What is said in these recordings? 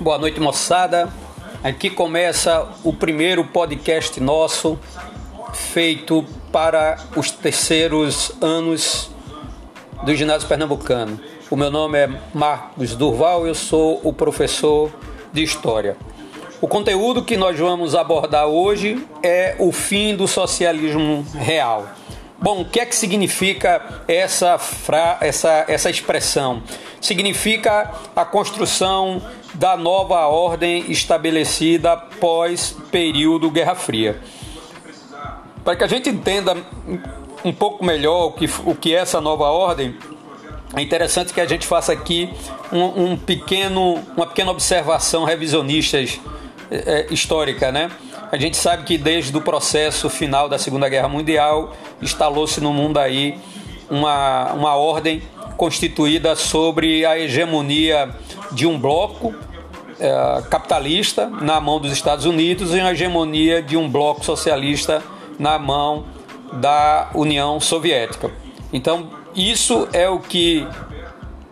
Boa noite, moçada. Aqui começa o primeiro podcast nosso feito para os terceiros anos do ginásio pernambucano. O meu nome é Marcos Durval, eu sou o professor de História. O conteúdo que nós vamos abordar hoje é o fim do socialismo real. Bom, o que é que significa essa, fra... essa, essa expressão? Significa a construção da nova ordem estabelecida pós período Guerra Fria. Para que a gente entenda um pouco melhor o que, o que é essa nova ordem, é interessante que a gente faça aqui um, um pequeno, uma pequena observação revisionista é, histórica, né? A gente sabe que desde o processo final da Segunda Guerra Mundial instalou-se no mundo aí uma, uma ordem constituída sobre a hegemonia de um bloco é, capitalista na mão dos Estados Unidos e a hegemonia de um bloco socialista na mão da União Soviética. Então, isso é o que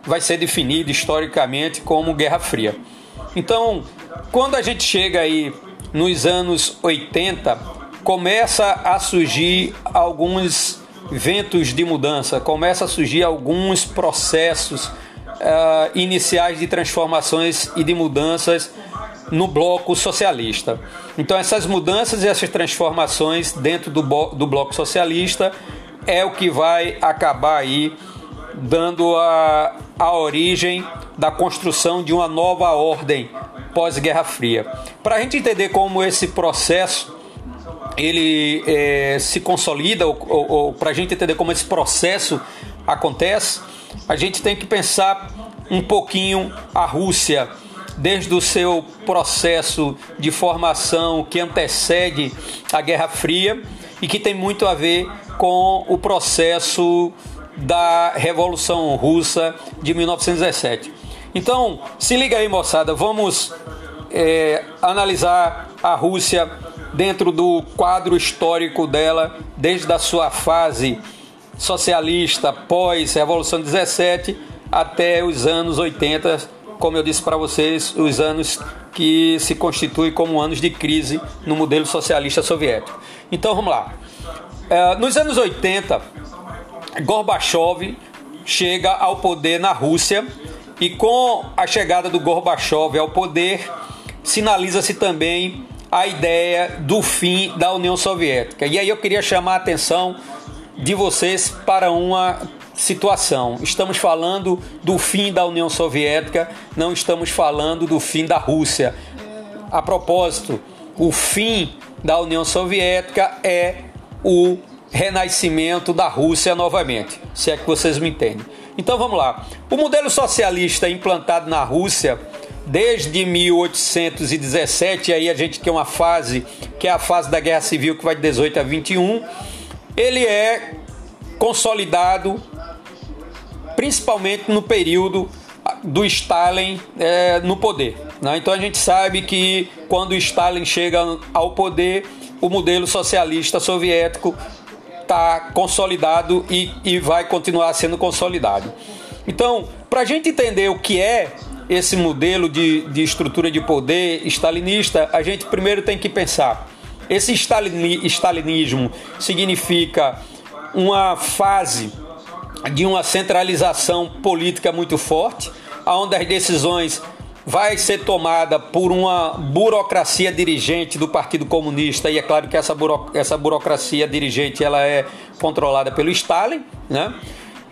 vai ser definido historicamente como Guerra Fria. Então, quando a gente chega aí nos anos 80, começa a surgir alguns ventos de mudança, começa a surgir alguns processos uh, iniciais de transformações e de mudanças no bloco socialista. Então, essas mudanças e essas transformações dentro do, do bloco socialista é o que vai acabar aí dando a, a origem da construção de uma nova ordem pós-Guerra Fria. Para a gente entender como esse processo ele é, se consolida, ou, ou, ou para a gente entender como esse processo acontece, a gente tem que pensar um pouquinho a Rússia, desde o seu processo de formação que antecede a Guerra Fria e que tem muito a ver com o processo da Revolução Russa de 1917. Então, se liga aí, moçada, vamos é, analisar a Rússia dentro do quadro histórico dela, desde a sua fase socialista pós-Revolução 17 até os anos 80, como eu disse para vocês, os anos que se constituem como anos de crise no modelo socialista soviético. Então vamos lá. É, nos anos 80, Gorbachev chega ao poder na Rússia e com a chegada do Gorbachev ao poder, sinaliza-se também a ideia do fim da União Soviética. E aí eu queria chamar a atenção de vocês para uma situação. Estamos falando do fim da União Soviética, não estamos falando do fim da Rússia. A propósito, o fim da União Soviética é o renascimento da Rússia novamente, se é que vocês me entendem. Então vamos lá. O modelo socialista implantado na Rússia desde 1817, aí a gente tem uma fase que é a fase da Guerra Civil que vai de 18 a 21, ele é consolidado principalmente no período do Stalin é, no poder. Né? Então a gente sabe que quando Stalin chega ao poder, o modelo socialista soviético está consolidado e, e vai continuar sendo consolidado. Então, para a gente entender o que é esse modelo de, de estrutura de poder stalinista, a gente primeiro tem que pensar: esse stalinismo significa uma fase de uma centralização política muito forte, onde as decisões vai ser tomada por uma burocracia dirigente do Partido Comunista e é claro que essa, buro, essa burocracia dirigente ela é controlada pelo Stalin, né?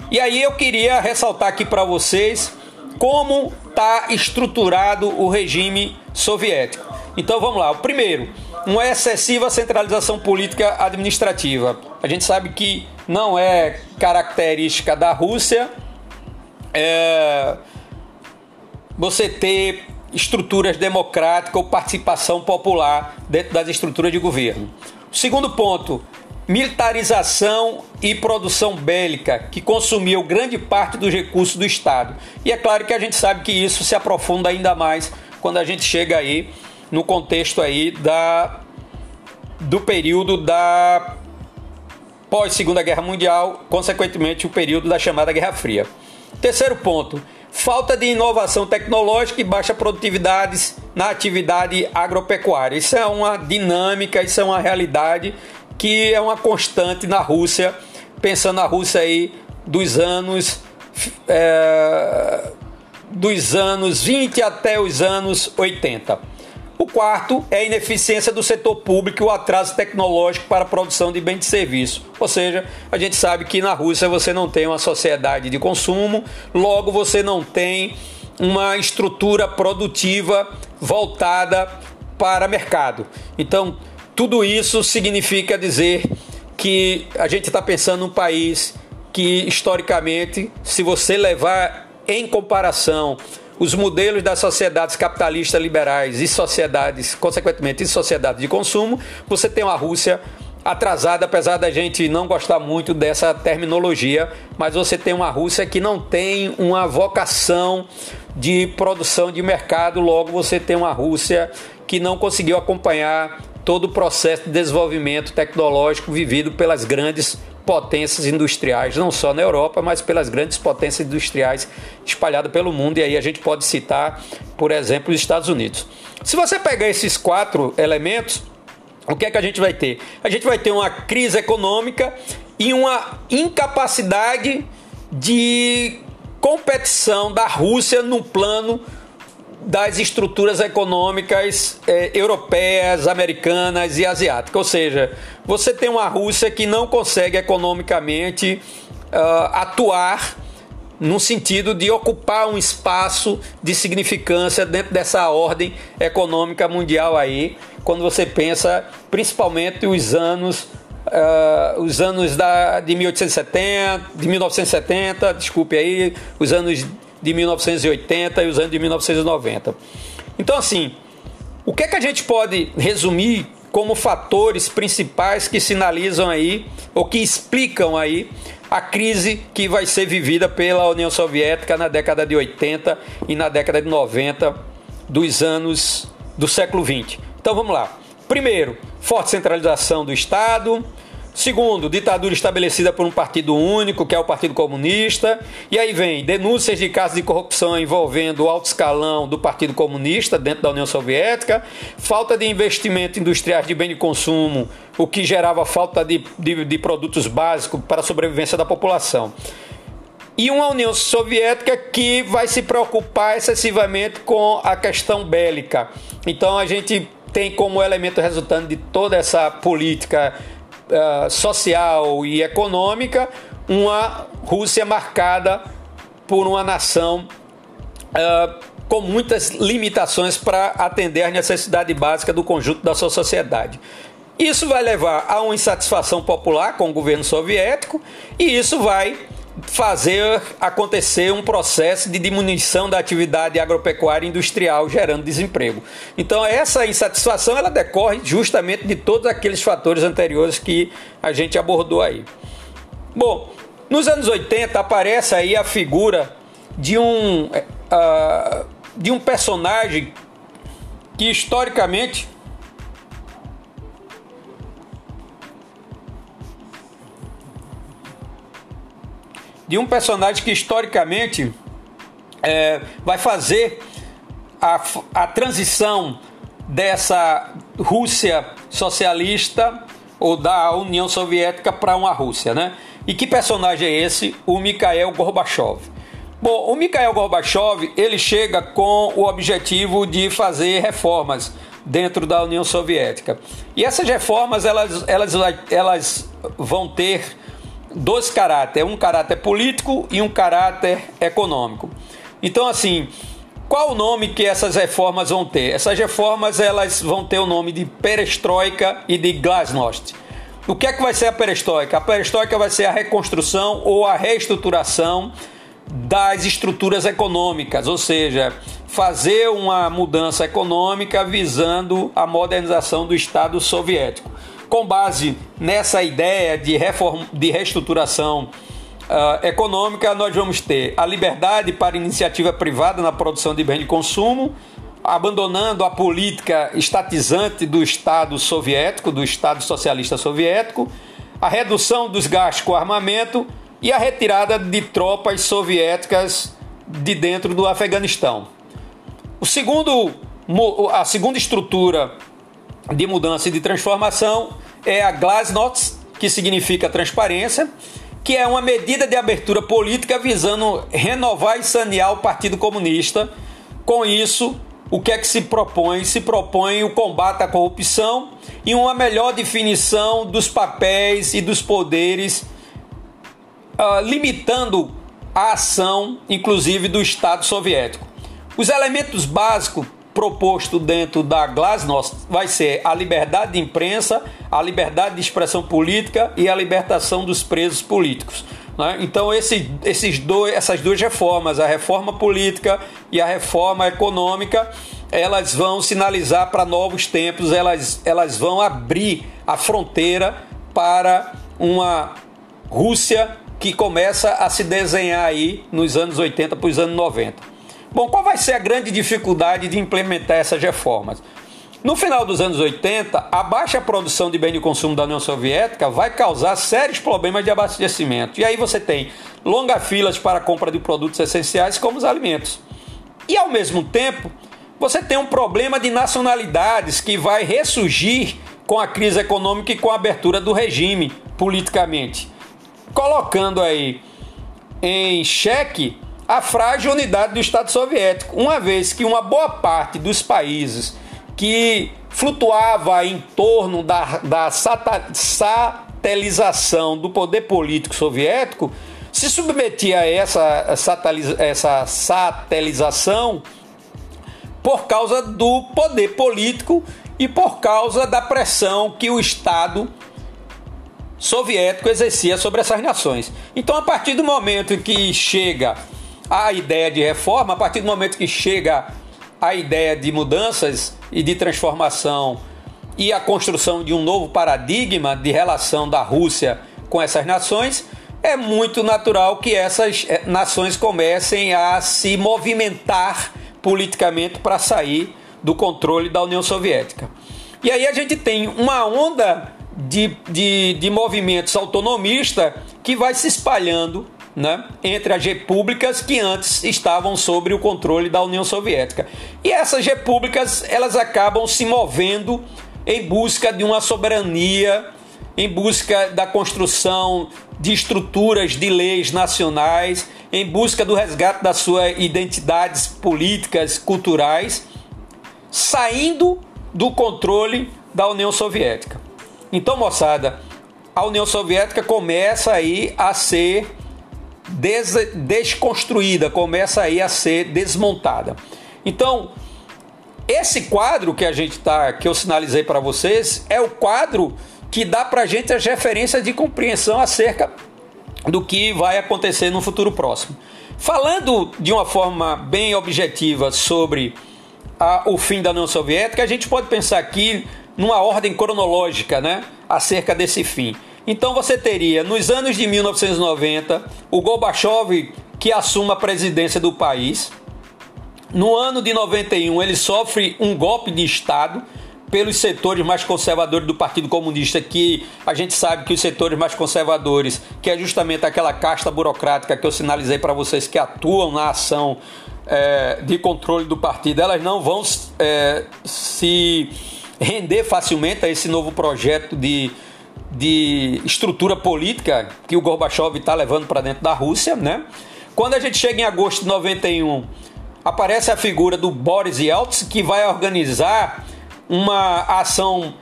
E aí eu queria ressaltar aqui para vocês como está estruturado o regime soviético. Então vamos lá. O primeiro, uma excessiva centralização política administrativa. A gente sabe que não é característica da Rússia. É, você ter estruturas democráticas ou participação popular dentro das estruturas de governo. Segundo ponto, militarização e produção bélica, que consumiu grande parte dos recursos do Estado. E é claro que a gente sabe que isso se aprofunda ainda mais quando a gente chega aí no contexto aí da do período da pós Segunda Guerra Mundial, consequentemente o período da chamada Guerra Fria. Terceiro ponto, falta de inovação tecnológica e baixa produtividade na atividade agropecuária. Isso é uma dinâmica, isso é uma realidade que é uma constante na Rússia, pensando na Rússia aí dos anos é, dos anos 20 até os anos 80. O quarto é a ineficiência do setor público e o atraso tecnológico para a produção de bens e serviços. Ou seja, a gente sabe que na Rússia você não tem uma sociedade de consumo, logo você não tem uma estrutura produtiva voltada para mercado. Então, tudo isso significa dizer que a gente está pensando num país que, historicamente, se você levar em comparação os modelos das sociedades capitalistas liberais e sociedades, consequentemente, e sociedades de consumo, você tem uma Rússia atrasada, apesar da gente não gostar muito dessa terminologia, mas você tem uma Rússia que não tem uma vocação de produção de mercado, logo você tem uma Rússia que não conseguiu acompanhar todo o processo de desenvolvimento tecnológico vivido pelas grandes potências industriais, não só na Europa, mas pelas grandes potências industriais espalhadas pelo mundo. E aí a gente pode citar, por exemplo, os Estados Unidos. Se você pegar esses quatro elementos, o que é que a gente vai ter? A gente vai ter uma crise econômica e uma incapacidade de competição da Rússia no plano das estruturas econômicas eh, europeias, americanas e asiáticas. Ou seja, você tem uma Rússia que não consegue economicamente uh, atuar no sentido de ocupar um espaço de significância dentro dessa ordem econômica mundial aí, quando você pensa principalmente os anos Uh, os anos da, de 1870, de 1970, desculpe aí, os anos de 1980 e os anos de 1990. Então, assim, o que é que a gente pode resumir como fatores principais que sinalizam aí ou que explicam aí a crise que vai ser vivida pela União Soviética na década de 80 e na década de 90 dos anos do século 20. Então vamos lá. Primeiro, forte centralização do Estado, Segundo, ditadura estabelecida por um partido único, que é o Partido Comunista. E aí vem denúncias de casos de corrupção envolvendo o alto escalão do Partido Comunista dentro da União Soviética, falta de investimento industriais de bem de consumo, o que gerava falta de, de, de produtos básicos para a sobrevivência da população. E uma União Soviética que vai se preocupar excessivamente com a questão bélica. Então a gente tem como elemento resultante de toda essa política uh, social e econômica, uma Rússia marcada por uma nação uh, com muitas limitações para atender às necessidades básicas do conjunto da sua sociedade. Isso vai levar a uma insatisfação popular com o governo soviético e isso vai fazer acontecer um processo de diminuição da atividade agropecuária industrial, gerando desemprego. Então, essa insatisfação ela decorre justamente de todos aqueles fatores anteriores que a gente abordou aí. Bom, nos anos 80 aparece aí a figura de um, uh, de um personagem que historicamente de um personagem que historicamente é, vai fazer a, a transição dessa Rússia socialista ou da União Soviética para uma Rússia, né? E que personagem é esse? O Mikhail Gorbachev. Bom, o Mikhail Gorbachev ele chega com o objetivo de fazer reformas dentro da União Soviética. E essas reformas elas, elas, elas vão ter dois caráteres, um caráter político e um caráter econômico. Então, assim, qual o nome que essas reformas vão ter? Essas reformas elas vão ter o nome de perestroika e de glasnost. O que é que vai ser a perestroika? A perestroika vai ser a reconstrução ou a reestruturação das estruturas econômicas, ou seja, fazer uma mudança econômica visando a modernização do Estado soviético com base nessa ideia de, reforma, de reestruturação uh, econômica, nós vamos ter a liberdade para iniciativa privada na produção de bens de consumo, abandonando a política estatizante do Estado soviético, do Estado socialista soviético, a redução dos gastos com armamento e a retirada de tropas soviéticas de dentro do Afeganistão. O segundo, a segunda estrutura de mudança e de transformação é a Glasnost, que significa transparência, que é uma medida de abertura política visando renovar e sanear o Partido Comunista. Com isso, o que é que se propõe? Se propõe o combate à corrupção e uma melhor definição dos papéis e dos poderes, uh, limitando a ação, inclusive, do Estado soviético. Os elementos básicos proposto dentro da Glasnost vai ser a liberdade de imprensa, a liberdade de expressão política e a libertação dos presos políticos. Né? Então, esse, esses dois, essas duas reformas, a reforma política e a reforma econômica, elas vão sinalizar para novos tempos, elas, elas vão abrir a fronteira para uma Rússia que começa a se desenhar aí nos anos 80 para os anos 90. Bom, qual vai ser a grande dificuldade de implementar essas reformas? No final dos anos 80, a baixa produção de bens de consumo da União Soviética vai causar sérios problemas de abastecimento. E aí você tem longas filas para a compra de produtos essenciais como os alimentos. E ao mesmo tempo, você tem um problema de nacionalidades que vai ressurgir com a crise econômica e com a abertura do regime politicamente, colocando aí em xeque a frágil unidade do Estado soviético, uma vez que uma boa parte dos países que flutuava em torno da, da satelização do poder político soviético se submetia a essa, essa satelização por causa do poder político e por causa da pressão que o Estado soviético exercia sobre essas nações. Então, a partir do momento em que chega a ideia de reforma, a partir do momento que chega a ideia de mudanças e de transformação e a construção de um novo paradigma de relação da Rússia com essas nações, é muito natural que essas eh, nações comecem a se movimentar politicamente para sair do controle da União Soviética. E aí a gente tem uma onda de, de, de movimentos autonomistas que vai se espalhando né, entre as repúblicas que antes estavam sob o controle da União Soviética. E essas repúblicas elas acabam se movendo em busca de uma soberania, em busca da construção de estruturas de leis nacionais, em busca do resgate das suas identidades políticas, culturais, saindo do controle da União Soviética. Então, moçada, a União Soviética começa aí a ser des desconstruída, começa aí a ser desmontada. Então, esse quadro que a gente tá, que eu sinalizei para vocês, é o quadro que dá para a gente as referências de compreensão acerca do que vai acontecer no futuro próximo. Falando de uma forma bem objetiva sobre a, o fim da União Soviética, a gente pode pensar aqui numa ordem cronológica, né, acerca desse fim. Então você teria, nos anos de 1990, o Gorbachev que assume a presidência do país. No ano de 91, ele sofre um golpe de Estado pelos setores mais conservadores do Partido Comunista, que a gente sabe que os setores mais conservadores, que é justamente aquela casta burocrática que eu sinalizei para vocês que atuam na ação é, de controle do partido, elas não vão é, se render facilmente a esse novo projeto de de estrutura política que o Gorbachev está levando para dentro da Rússia, né? Quando a gente chega em agosto de 91, aparece a figura do Boris Yeltsin, que vai organizar uma ação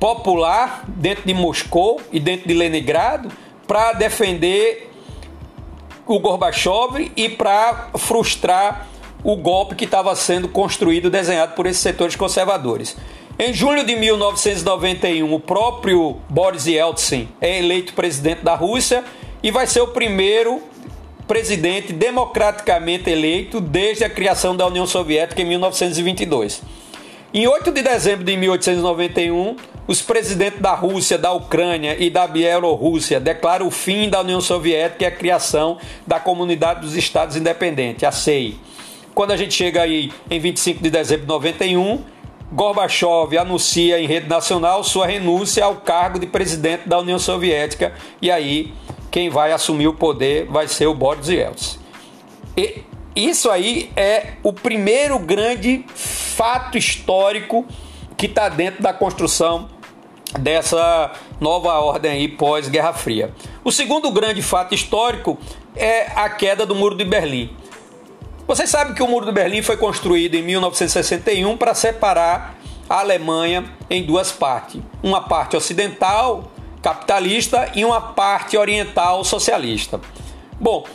popular dentro de Moscou e dentro de Leningrado para defender o Gorbachev e para frustrar o golpe que estava sendo construído, desenhado por esses setores conservadores. Em julho de 1991, o próprio Boris Yeltsin é eleito presidente da Rússia e vai ser o primeiro presidente democraticamente eleito desde a criação da União Soviética em 1922. Em 8 de dezembro de 1891, os presidentes da Rússia, da Ucrânia e da Bielorrússia declaram o fim da União Soviética e a criação da Comunidade dos Estados Independentes, a CEI. Quando a gente chega aí em 25 de dezembro de 91, Gorbachev anuncia em rede nacional sua renúncia ao cargo de presidente da União Soviética e aí quem vai assumir o poder vai ser o Boris Yeltsin. E isso aí é o primeiro grande fato histórico que está dentro da construção dessa nova ordem aí pós-Guerra Fria. O segundo grande fato histórico é a queda do Muro de Berlim. Vocês sabem que o Muro de Berlim foi construído em 1961 para separar a Alemanha em duas partes: uma parte ocidental capitalista e uma parte oriental socialista. Bom,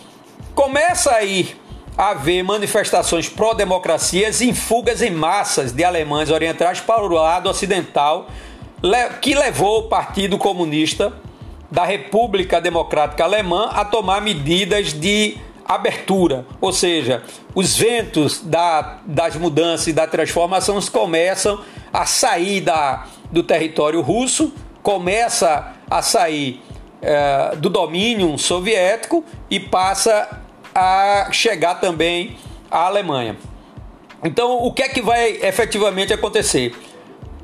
começa aí a haver manifestações pró-democracias em fugas em massas de alemães orientais para o lado ocidental, que levou o Partido Comunista da República Democrática Alemã a tomar medidas de abertura, ou seja, os ventos da, das mudanças e da transformação começam a sair da, do território russo, começa a sair é, do domínio soviético e passa a chegar também à Alemanha. Então, o que é que vai efetivamente acontecer?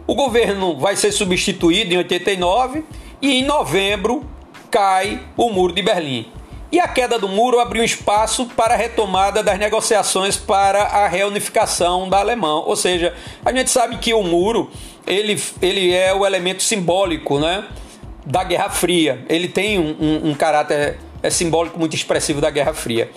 O governo vai ser substituído em 89 e em novembro cai o Muro de Berlim. E a queda do muro abriu espaço para a retomada das negociações para a reunificação da Alemanha. Ou seja, a gente sabe que o muro ele, ele é o elemento simbólico né, da Guerra Fria. Ele tem um, um, um caráter é simbólico muito expressivo da Guerra Fria.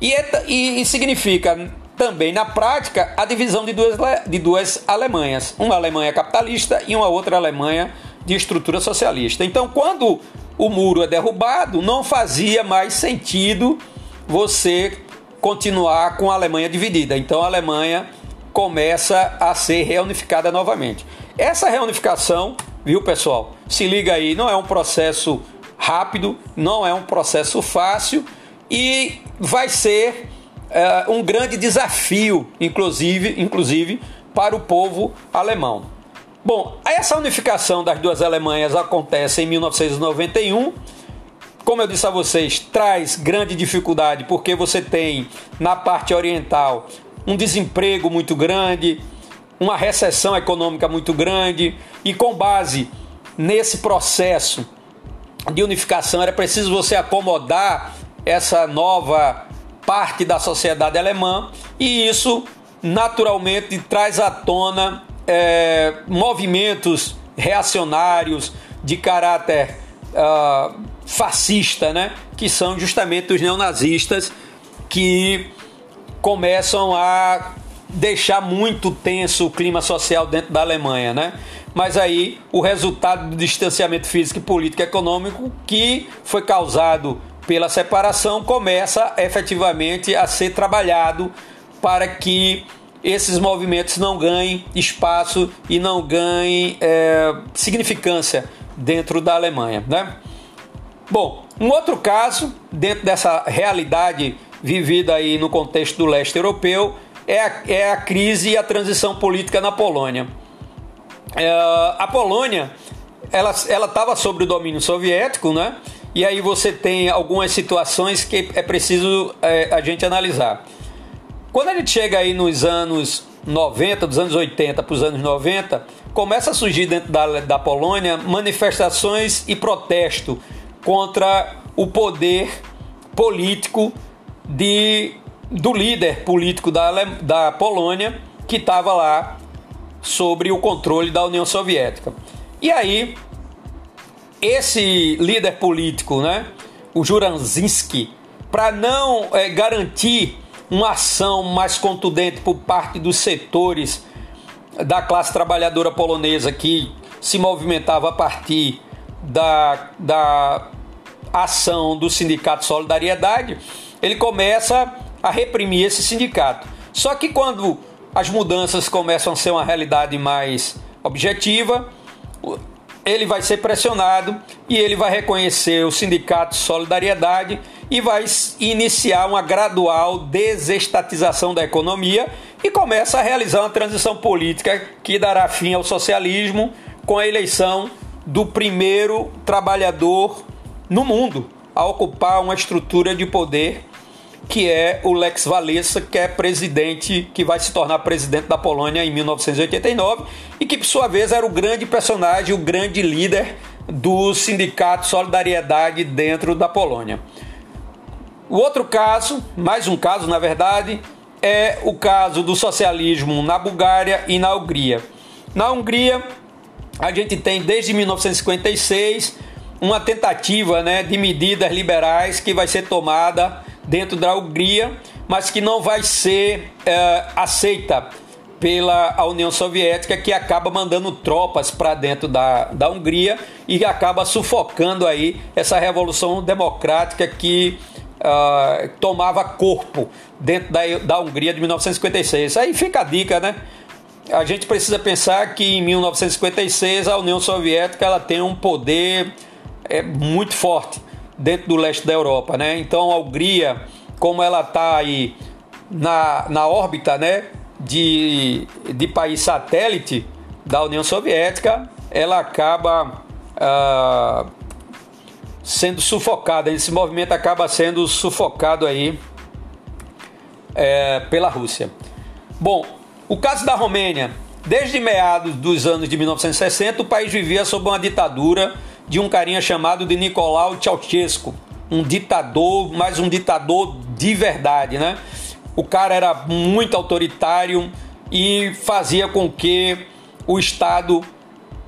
E, é, e, e, significa também, na prática, a divisão de duas, de duas Alemanhas. Uma Alemanha capitalista e uma outra Alemanha de estrutura socialista. Então, quando o muro é derrubado, não fazia mais sentido você continuar com a Alemanha dividida. Então, a Alemanha começa a ser reunificada novamente. Essa reunificação, viu pessoal? Se liga aí, não é um processo rápido, não é um processo fácil e vai ser uh, um grande desafio, inclusive, inclusive para o povo alemão. Bom, essa unificação das duas Alemanhas acontece em 1991. Como eu disse a vocês, traz grande dificuldade porque você tem na parte oriental um desemprego muito grande, uma recessão econômica muito grande, e com base nesse processo de unificação era preciso você acomodar essa nova parte da sociedade alemã e isso naturalmente traz à tona é, movimentos reacionários de caráter uh, fascista, né? que são justamente os neonazistas que começam a deixar muito tenso o clima social dentro da Alemanha, né? Mas aí o resultado do distanciamento físico, político e econômico que foi causado pela separação começa efetivamente a ser trabalhado para que esses movimentos não ganhem espaço e não ganhem é, significância dentro da Alemanha, né? Bom, um outro caso dentro dessa realidade vivida aí no contexto do leste europeu é a, é a crise e a transição política na Polônia. É, a Polônia ela estava sob o domínio soviético, né? E aí você tem algumas situações que é preciso é, a gente analisar. Quando a gente chega aí nos anos 90, dos anos 80 para os anos 90, começa a surgir dentro da, da Polônia manifestações e protesto contra o poder político de do líder político da, da Polônia que estava lá sobre o controle da União Soviética. E aí, esse líder político, né, o Juranzinski, para não é, garantir uma ação mais contundente por parte dos setores da classe trabalhadora polonesa que se movimentava a partir da, da ação do Sindicato Solidariedade, ele começa a reprimir esse sindicato. Só que quando as mudanças começam a ser uma realidade mais objetiva, ele vai ser pressionado e ele vai reconhecer o sindicato Solidariedade e vai iniciar uma gradual desestatização da economia e começa a realizar uma transição política que dará fim ao socialismo com a eleição do primeiro trabalhador no mundo a ocupar uma estrutura de poder que é o Lex Walesa, que é presidente, que vai se tornar presidente da Polônia em 1989 e que, por sua vez, era o grande personagem, o grande líder do sindicato Solidariedade dentro da Polônia. O outro caso, mais um caso na verdade, é o caso do socialismo na Bulgária e na Hungria. Na Hungria, a gente tem desde 1956 uma tentativa né, de medidas liberais que vai ser tomada dentro da Hungria, mas que não vai ser é, aceita pela União Soviética, que acaba mandando tropas para dentro da, da Hungria e acaba sufocando aí essa revolução democrática que uh, tomava corpo dentro da, da Hungria de 1956. Aí fica a dica, né? A gente precisa pensar que em 1956 a União Soviética ela tem um poder é, muito forte dentro do leste da Europa, né? Então a Hungria, como ela está aí na, na órbita, né, de, de país satélite da União Soviética, ela acaba ah, sendo sufocada. Esse movimento acaba sendo sufocado aí é, pela Rússia. Bom, o caso da Romênia, desde meados dos anos de 1960, o país vivia sob uma ditadura de um carinha chamado de Nicolau Ceausescu, um ditador, mas um ditador de verdade, né? O cara era muito autoritário e fazia com que o Estado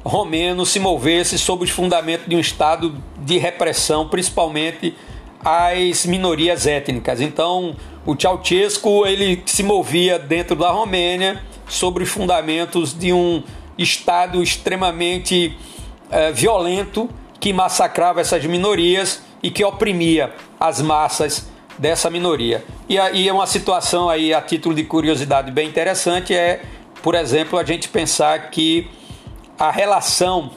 romeno se movesse sob os fundamentos de um Estado de repressão, principalmente às minorias étnicas. Então, o Ceausescu ele se movia dentro da Romênia sobre os fundamentos de um Estado extremamente eh, violento que massacrava essas minorias e que oprimia as massas dessa minoria. E aí é uma situação aí a título de curiosidade bem interessante é, por exemplo, a gente pensar que a relação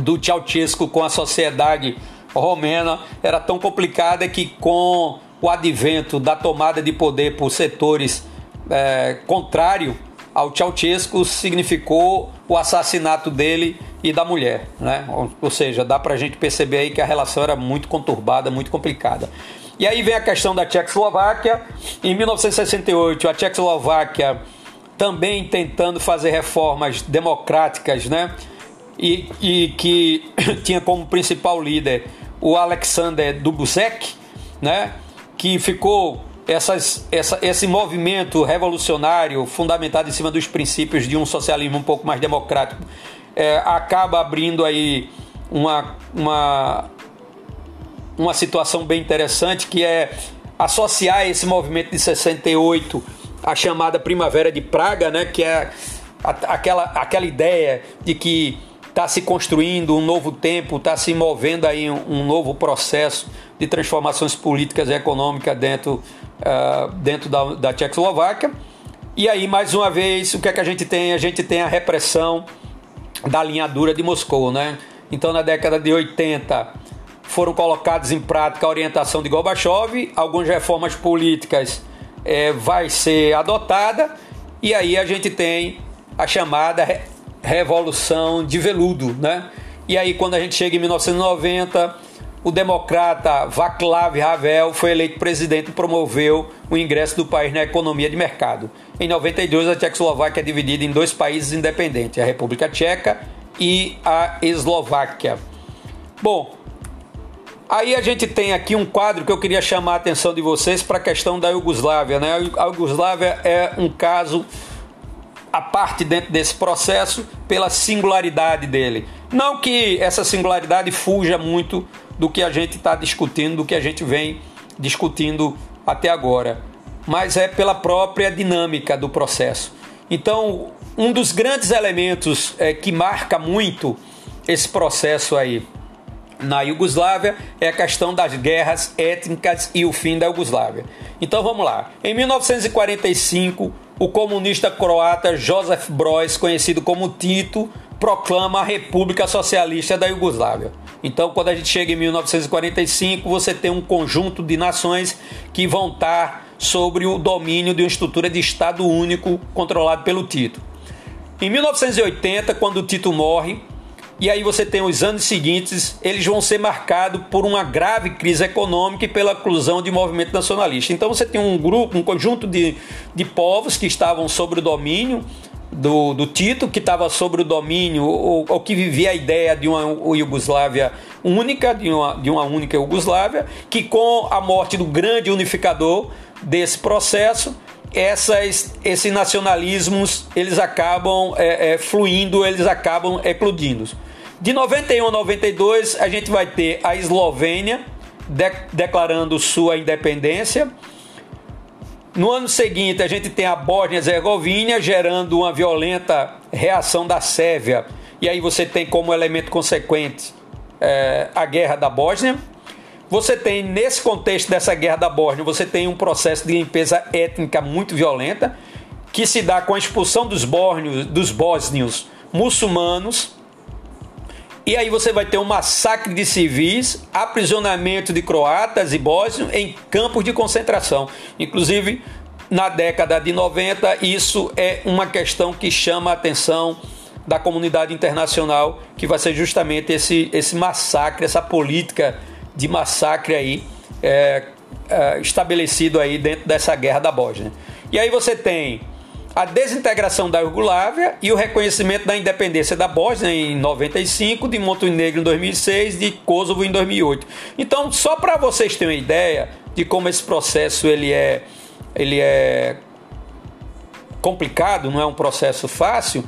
do Ceausescu com a sociedade romena era tão complicada que com o advento da tomada de poder por setores é, contrário ao Ceausescu significou o assassinato dele e da mulher, né? Ou seja, dá para a gente perceber aí que a relação era muito conturbada, muito complicada. E aí vem a questão da Tchecoslováquia. Em 1968, a Tchecoslováquia também tentando fazer reformas democráticas, né? E, e que tinha como principal líder o Alexander Dubček, né? Que ficou essas, essa, esse movimento revolucionário fundamentado em cima dos princípios de um socialismo um pouco mais democrático é, acaba abrindo aí uma, uma uma situação bem interessante que é associar esse movimento de 68 à chamada Primavera de Praga, né, que é aquela, aquela ideia de que está se construindo um novo tempo, está se movendo aí um, um, novo processo de transformações políticas e econômicas dentro, uh, dentro da, da Tchecoslováquia. E aí, mais uma vez, o que é que a gente tem? A gente tem a repressão da linha dura de Moscou, né? Então, na década de 80, foram colocados em prática a orientação de Gorbachev, algumas reformas políticas é, vai ser adotada e aí a gente tem a chamada Revolução de Veludo, né? E aí quando a gente chega em 1990, o democrata Václav Havel foi eleito presidente e promoveu o ingresso do país na economia de mercado. Em 92, a Tchecoslováquia é dividida em dois países independentes, a República Tcheca e a Eslováquia. Bom, Aí a gente tem aqui um quadro que eu queria chamar a atenção de vocês para a questão da Iugoslávia. Né? A Iugoslávia é um caso a parte dentro desse processo pela singularidade dele. Não que essa singularidade fuja muito do que a gente está discutindo, do que a gente vem discutindo até agora, mas é pela própria dinâmica do processo. Então, um dos grandes elementos é, que marca muito esse processo aí na Iugoslávia é a questão das guerras étnicas e o fim da Iugoslávia. Então vamos lá. Em 1945, o comunista croata Josef Broz, conhecido como Tito, proclama a República Socialista da Iugoslávia. Então, quando a gente chega em 1945, você tem um conjunto de nações que vão estar sobre o domínio de uma estrutura de Estado único controlado pelo Tito. Em 1980, quando o Tito morre, e aí você tem os anos seguintes, eles vão ser marcados por uma grave crise econômica e pela inclusão de movimento nacionalista. Então você tem um grupo, um conjunto de, de povos que estavam sob o domínio do, do Tito, que estava sobre o domínio, ou, ou, que vivia a ideia de uma Iugoslávia única, de uma, de uma única Iugoslávia, que com a morte do grande unificador desse processo, essas, esses nacionalismos eles acabam é, é, fluindo, eles acabam eclodindo. De 91 a 92, a gente vai ter a Eslovênia de, declarando sua independência. No ano seguinte, a gente tem a Bósnia-Herzegovina gerando uma violenta reação da Sérvia. E aí você tem como elemento consequente é, a guerra da Bósnia. Você tem, nesse contexto dessa guerra da Bósnia, você tem um processo de limpeza étnica muito violenta, que se dá com a expulsão dos, bórnios, dos bósnios muçulmanos. E aí você vai ter um massacre de civis, aprisionamento de croatas e bósnios em campos de concentração. Inclusive, na década de 90, isso é uma questão que chama a atenção da comunidade internacional, que vai ser justamente esse, esse massacre, essa política de massacre aí é, é, estabelecido aí dentro dessa guerra da Bósnia. E aí você tem a desintegração da Iugoslávia e o reconhecimento da independência da Bósnia em 95, de Montenegro em 2006, de Kosovo em 2008. Então, só para vocês terem uma ideia de como esse processo ele é, ele é complicado, não é um processo fácil,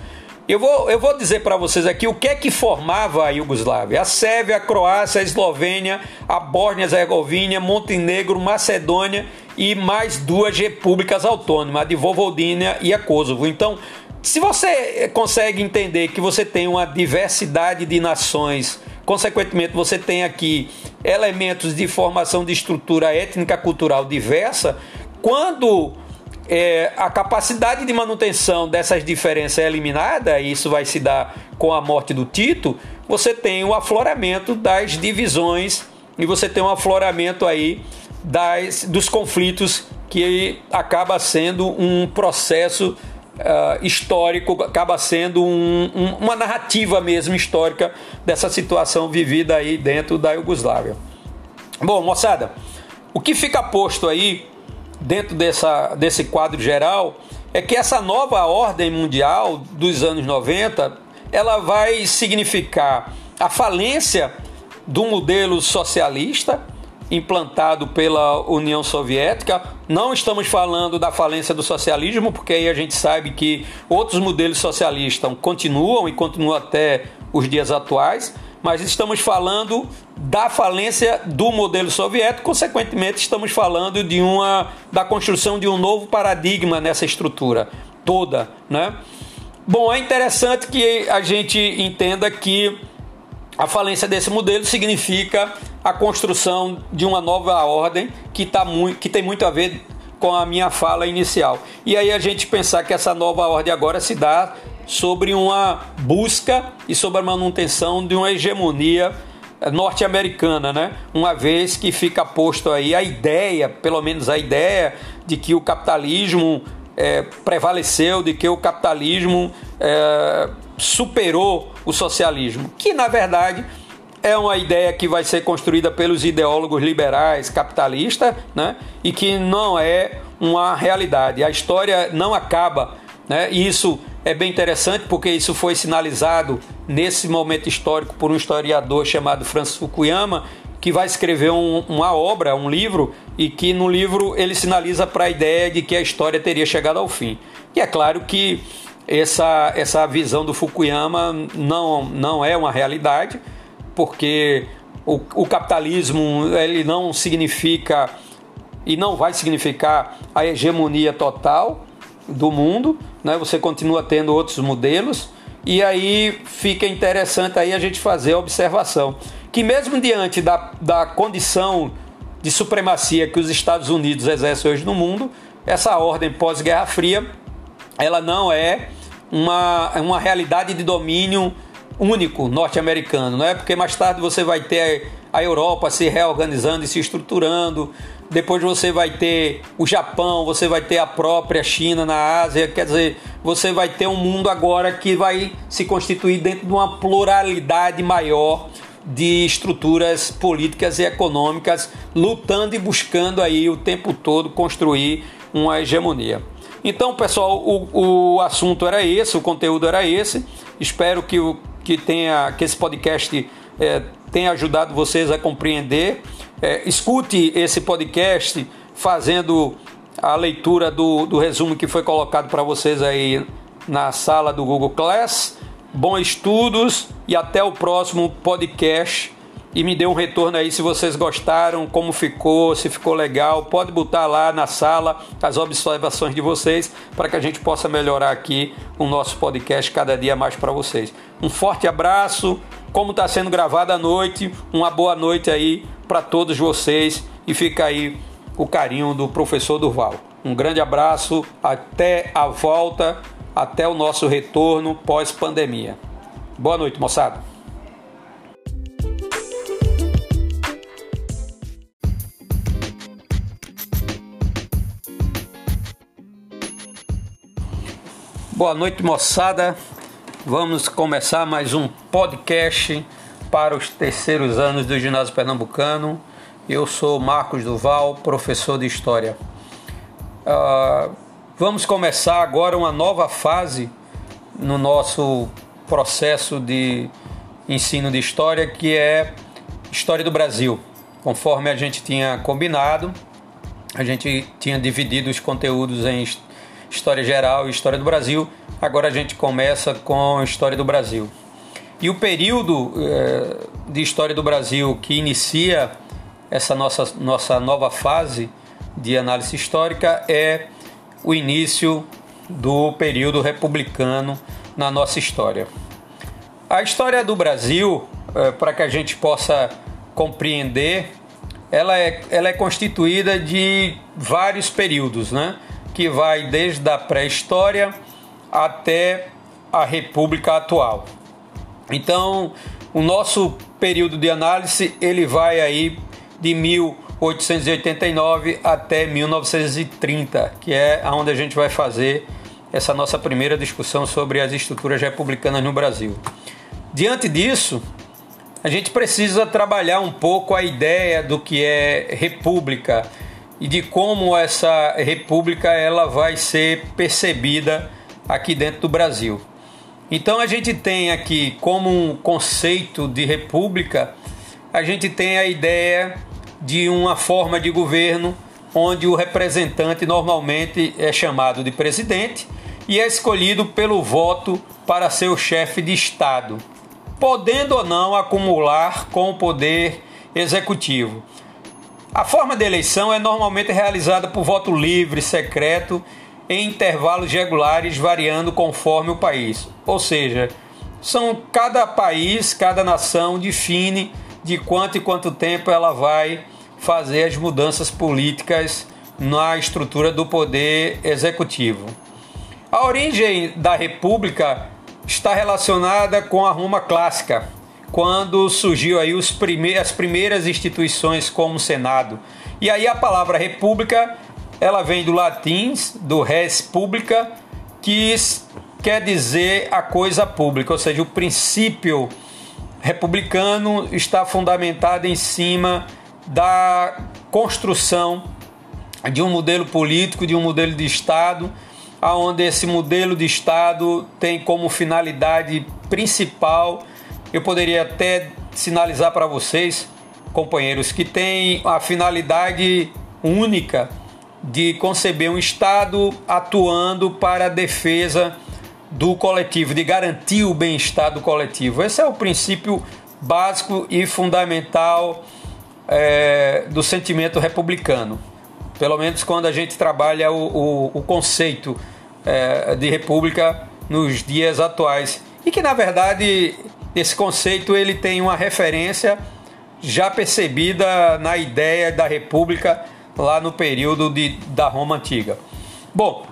eu vou, eu vou dizer para vocês aqui o que é que formava a Iugoslávia: a Sérvia, a Croácia, a Eslovênia, a Bósnia-Herzegovina, Montenegro, Macedônia e mais duas repúblicas autônomas, a de Vojvodina e a Kosovo. Então, se você consegue entender que você tem uma diversidade de nações, consequentemente você tem aqui elementos de formação de estrutura étnica cultural diversa, quando é, a capacidade de manutenção dessas diferenças é eliminada, e isso vai se dar com a morte do Tito, você tem o afloramento das divisões e você tem um afloramento aí das, dos conflitos que acaba sendo um processo uh, histórico, acaba sendo um, um, uma narrativa mesmo histórica dessa situação vivida aí dentro da Iugoslávia. Bom, moçada, o que fica posto aí dentro dessa, desse quadro geral é que essa nova ordem mundial dos anos 90 ela vai significar a falência do modelo socialista implantado pela União Soviética. Não estamos falando da falência do socialismo, porque aí a gente sabe que outros modelos socialistas continuam e continuam até os dias atuais, mas estamos falando da falência do modelo soviético, consequentemente estamos falando de uma da construção de um novo paradigma nessa estrutura toda, né? Bom, é interessante que a gente entenda que a falência desse modelo significa a construção de uma nova ordem que, tá muito, que tem muito a ver com a minha fala inicial. E aí a gente pensar que essa nova ordem agora se dá sobre uma busca e sobre a manutenção de uma hegemonia norte-americana, né? Uma vez que fica posto aí a ideia, pelo menos a ideia, de que o capitalismo é, prevaleceu, de que o capitalismo é, superou o socialismo, que na verdade é uma ideia que vai ser construída pelos ideólogos liberais capitalistas, né? E que não é uma realidade. A história não acaba, né? E isso é bem interessante porque isso foi sinalizado nesse momento histórico por um historiador chamado Francis Fukuyama, que vai escrever um, uma obra, um livro, e que no livro ele sinaliza para a ideia de que a história teria chegado ao fim. E é claro que essa, essa visão do Fukuyama não, não é uma realidade, porque o, o capitalismo ele não significa e não vai significar a hegemonia total do mundo, né? Você continua tendo outros modelos e aí fica interessante aí a gente fazer a observação que mesmo diante da, da condição de supremacia que os Estados Unidos exercem hoje no mundo, essa ordem pós-Guerra Fria, ela não é uma, uma realidade de domínio único norte-americano, não é? Porque mais tarde você vai ter a Europa se reorganizando e se estruturando, depois você vai ter o Japão, você vai ter a própria China na Ásia, quer dizer, você vai ter um mundo agora que vai se constituir dentro de uma pluralidade maior de estruturas políticas e econômicas, lutando e buscando aí o tempo todo construir uma hegemonia. Então, pessoal, o, o assunto era esse, o conteúdo era esse. Espero que, o, que, tenha, que esse podcast é, tenha ajudado vocês a compreender. É, escute esse podcast fazendo a leitura do, do resumo que foi colocado para vocês aí na sala do Google Class. Bons estudos e até o próximo podcast e me dê um retorno aí se vocês gostaram, como ficou, se ficou legal. Pode botar lá na sala as observações de vocês para que a gente possa melhorar aqui o nosso podcast cada dia mais para vocês. Um forte abraço. Como está sendo gravado à noite, uma boa noite aí para todos vocês e fica aí o carinho do professor Durval. Um grande abraço, até a volta, até o nosso retorno pós-pandemia. Boa noite, moçada. Boa noite, moçada. Vamos começar mais um podcast para os terceiros anos do Ginásio Pernambucano. Eu sou Marcos Duval, professor de História. Uh, vamos começar agora uma nova fase no nosso processo de ensino de História, que é História do Brasil. Conforme a gente tinha combinado, a gente tinha dividido os conteúdos em História Geral e História do Brasil. Agora a gente começa com História do Brasil. E o período é, de História do Brasil que inicia essa nossa, nossa nova fase de análise histórica é o início do período republicano na nossa história. A história do Brasil, é, para que a gente possa compreender, ela é, ela é constituída de vários períodos, né? Que vai desde a pré-história até a República atual. Então, o nosso período de análise ele vai aí de 1889 até 1930, que é onde a gente vai fazer essa nossa primeira discussão sobre as estruturas republicanas no Brasil. Diante disso, a gente precisa trabalhar um pouco a ideia do que é república e de como essa república ela vai ser percebida aqui dentro do Brasil. Então a gente tem aqui como um conceito de república, a gente tem a ideia de uma forma de governo onde o representante normalmente é chamado de presidente e é escolhido pelo voto para ser o chefe de Estado, podendo ou não acumular com o poder executivo. A forma de eleição é normalmente realizada por voto livre, secreto, em intervalos regulares, variando conforme o país. Ou seja, são cada país, cada nação define de quanto e quanto tempo ela vai fazer as mudanças políticas na estrutura do poder executivo. A origem da república está relacionada com a Roma clássica, quando surgiu aí os prime as primeiras instituições como o Senado. E aí a palavra república, ela vem do latim, do res publica, que quer dizer a coisa pública, ou seja, o princípio republicano está fundamentado em cima da construção de um modelo político, de um modelo de Estado, aonde esse modelo de Estado tem como finalidade principal eu poderia até sinalizar para vocês, companheiros, que tem a finalidade única de conceber um Estado atuando para a defesa do coletivo, de garantir o bem-estar do coletivo. Esse é o princípio básico e fundamental é, do sentimento republicano. Pelo menos quando a gente trabalha o, o, o conceito é, de república nos dias atuais. E que, na verdade, esse conceito ele tem uma referência já percebida na ideia da República lá no período de, da Roma Antiga. Bom,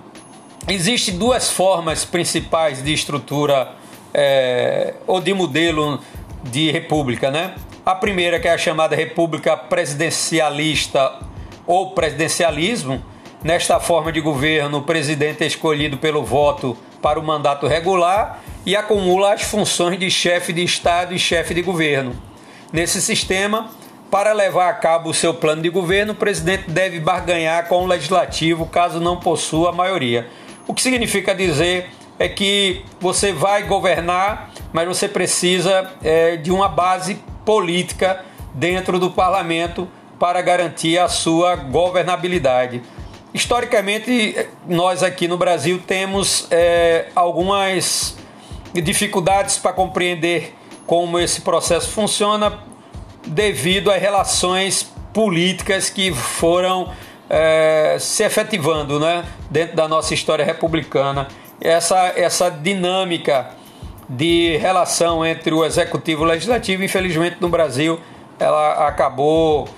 existem duas formas principais de estrutura é, ou de modelo de república, né? A primeira que é a chamada república presidencialista ou presidencialismo. Nesta forma de governo, o presidente é escolhido pelo voto para o mandato regular e acumula as funções de chefe de Estado e chefe de governo. Nesse sistema, para levar a cabo o seu plano de governo, o presidente deve barganhar com o legislativo caso não possua a maioria. O que significa dizer é que você vai governar, mas você precisa é, de uma base política dentro do parlamento para garantir a sua governabilidade. Historicamente, nós aqui no Brasil temos é, algumas dificuldades para compreender como esse processo funciona devido às relações políticas que foram é, se efetivando né, dentro da nossa história republicana. Essa, essa dinâmica de relação entre o executivo e o legislativo, infelizmente no Brasil, ela acabou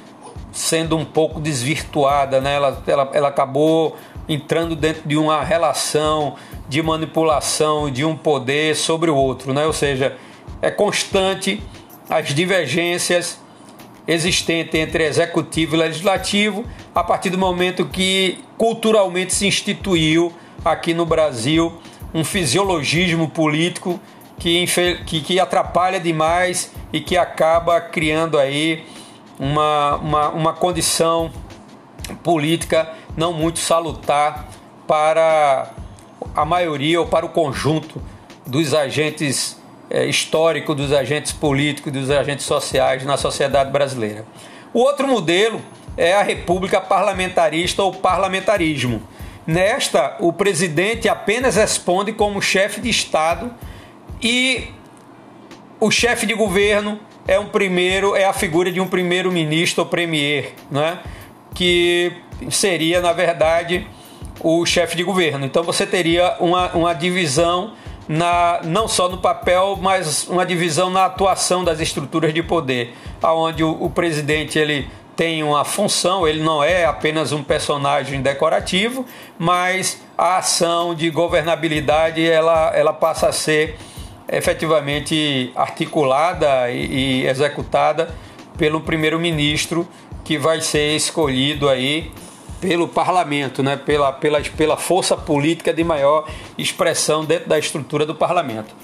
sendo um pouco desvirtuada, né? ela, ela, ela acabou entrando dentro de uma relação de manipulação de um poder sobre o outro, né? ou seja, é constante as divergências existentes entre executivo e legislativo a partir do momento que culturalmente se instituiu aqui no Brasil um fisiologismo político que, que, que atrapalha demais e que acaba criando aí uma, uma, uma condição política não muito salutar para a maioria ou para o conjunto dos agentes é, históricos, dos agentes políticos, dos agentes sociais na sociedade brasileira. O outro modelo é a república parlamentarista ou parlamentarismo. Nesta, o presidente apenas responde como chefe de Estado e o chefe de governo é um primeiro, é a figura de um primeiro-ministro ou premier, né? que seria, na verdade, o chefe de governo. Então você teria uma, uma divisão na, não só no papel, mas uma divisão na atuação das estruturas de poder, aonde o, o presidente ele tem uma função, ele não é apenas um personagem decorativo, mas a ação de governabilidade ela, ela passa a ser efetivamente articulada e, e executada pelo primeiro-ministro que vai ser escolhido aí pelo parlamento, né? pela, pela, pela força política de maior expressão dentro da estrutura do parlamento.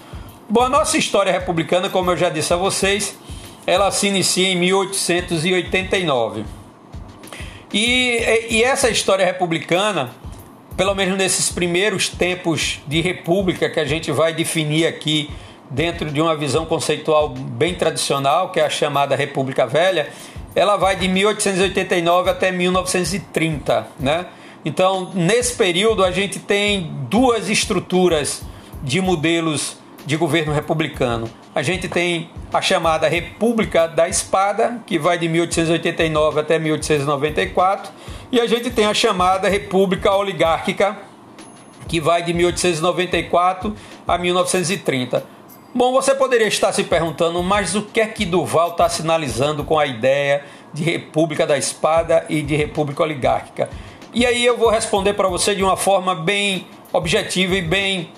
Bom, a nossa história republicana, como eu já disse a vocês, ela se inicia em 1889. E, e essa história republicana pelo menos nesses primeiros tempos de república que a gente vai definir aqui dentro de uma visão conceitual bem tradicional, que é a chamada República Velha, ela vai de 1889 até 1930, né? Então, nesse período a gente tem duas estruturas de modelos de governo republicano. A gente tem a chamada República da Espada, que vai de 1889 até 1894, e a gente tem a chamada República Oligárquica, que vai de 1894 a 1930. Bom, você poderia estar se perguntando, mas o que é que Duval está sinalizando com a ideia de República da Espada e de República Oligárquica? E aí eu vou responder para você de uma forma bem objetiva e bem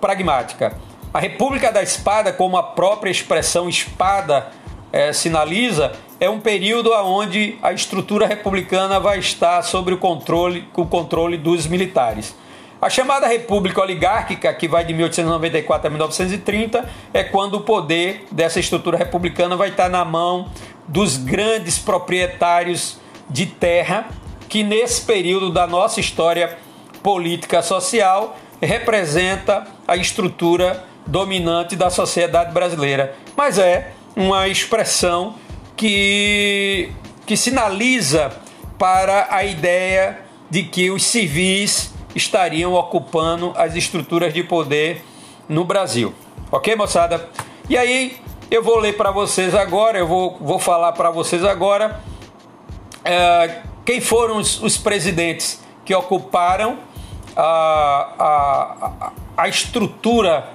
pragmática. A República da Espada, como a própria expressão espada é, sinaliza, é um período onde a estrutura republicana vai estar sob o controle, o controle dos militares. A chamada República Oligárquica, que vai de 1894 a 1930, é quando o poder dessa estrutura republicana vai estar na mão dos grandes proprietários de terra, que nesse período da nossa história política social representa a estrutura dominante da sociedade brasileira, mas é uma expressão que, que sinaliza para a ideia de que os civis estariam ocupando as estruturas de poder no Brasil. Ok, moçada? E aí, eu vou ler para vocês agora, eu vou, vou falar para vocês agora é, quem foram os, os, presidentes que ocuparam a, a, a estrutura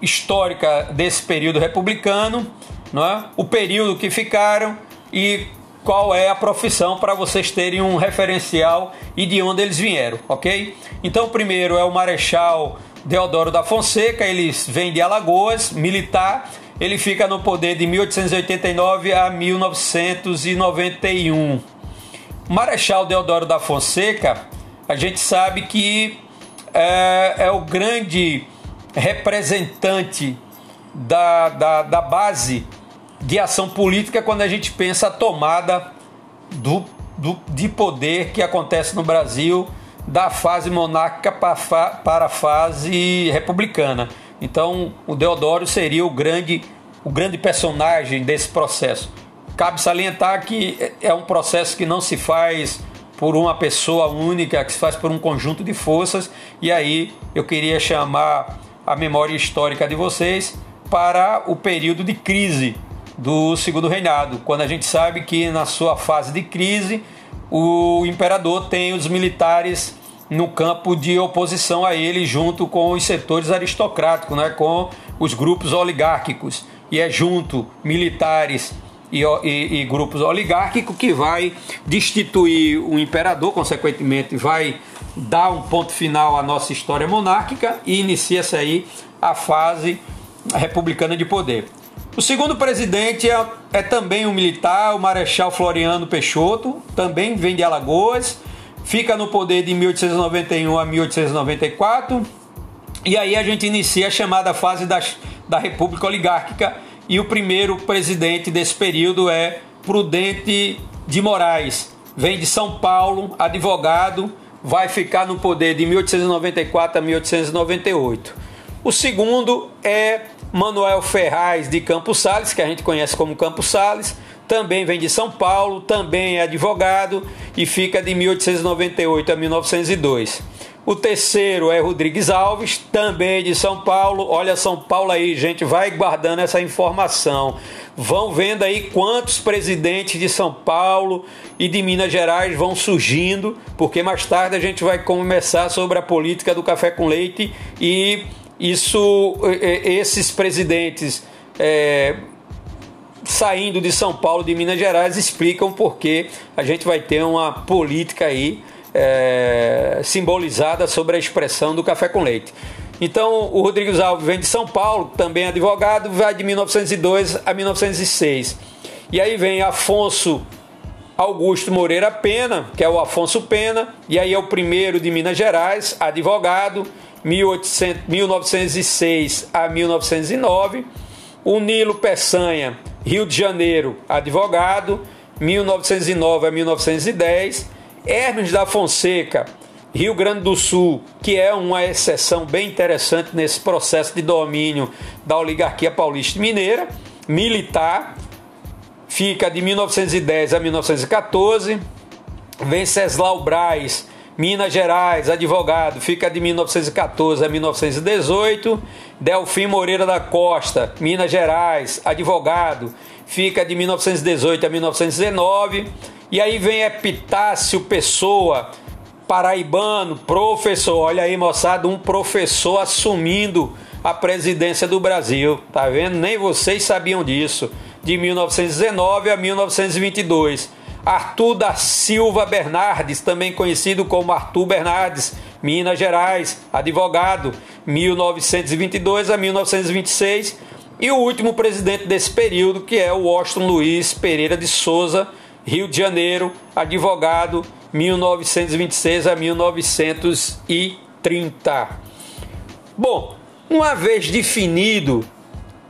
histórica desse período republicano, não é? o período que ficaram e qual é a profissão para vocês terem um referencial e de onde eles vieram, ok? Então, primeiro é o Marechal Deodoro da Fonseca, ele vem de Alagoas, militar, ele fica no poder de 1889 a 1991. Marechal Deodoro da Fonseca, a gente sabe que é, é o grande representante da, da, da base de ação política quando a gente pensa a tomada do, do, de poder que acontece no Brasil da fase monárquica para a fase republicana. Então, o Deodoro seria o grande, o grande personagem desse processo. Cabe salientar que é um processo que não se faz por uma pessoa única, que se faz por um conjunto de forças, e aí eu queria chamar a memória histórica de vocês para o período de crise do segundo reinado, quando a gente sabe que na sua fase de crise o imperador tem os militares no campo de oposição a ele, junto com os setores aristocráticos, né, com os grupos oligárquicos. E é junto militares e, e, e grupos oligárquicos que vai destituir o imperador, consequentemente, vai dar um ponto final à nossa história monárquica e inicia-se aí a fase republicana de poder. O segundo presidente é, é também um militar, o Marechal Floriano Peixoto, também vem de Alagoas, fica no poder de 1891 a 1894, e aí a gente inicia a chamada fase das, da República Oligárquica, e o primeiro presidente desse período é Prudente de Moraes, vem de São Paulo, advogado, vai ficar no poder de 1894 a 1898. O segundo é Manuel Ferraz de Campos Sales, que a gente conhece como Campos Sales, também vem de São Paulo, também é advogado e fica de 1898 a 1902. O terceiro é Rodrigues Alves, também de São Paulo. Olha São Paulo aí, gente, vai guardando essa informação. Vão vendo aí quantos presidentes de São Paulo e de Minas Gerais vão surgindo, porque mais tarde a gente vai começar sobre a política do café com leite e isso, esses presidentes é, saindo de São Paulo, de Minas Gerais, explicam porque a gente vai ter uma política aí é, simbolizada sobre a expressão do café com leite. Então, o Rodrigues Alves vem de São Paulo, também advogado, vai de 1902 a 1906. E aí vem Afonso Augusto Moreira Pena, que é o Afonso Pena, e aí é o primeiro de Minas Gerais, advogado, 1800, 1906 a 1909. O Nilo Peçanha, Rio de Janeiro, advogado, 1909 a 1910. Hermes da Fonseca, Rio Grande do Sul, que é uma exceção bem interessante nesse processo de domínio da oligarquia paulista mineira, militar, fica de 1910 a 1914. Venceslau Braz, Minas Gerais, advogado, fica de 1914 a 1918. Delfim Moreira da Costa, Minas Gerais, advogado, fica de 1918 a 1919. E aí vem Epitácio Pessoa, paraibano, professor. Olha aí, moçada, um professor assumindo a presidência do Brasil. Tá vendo? Nem vocês sabiam disso. De 1919 a 1922 Arthur da Silva Bernardes, também conhecido como Arthur Bernardes, Minas Gerais, advogado, 1922 a 1926, e o último presidente desse período, que é o Washington Luiz Pereira de Souza, Rio de Janeiro, advogado, 1926 a 1930. Bom, uma vez definido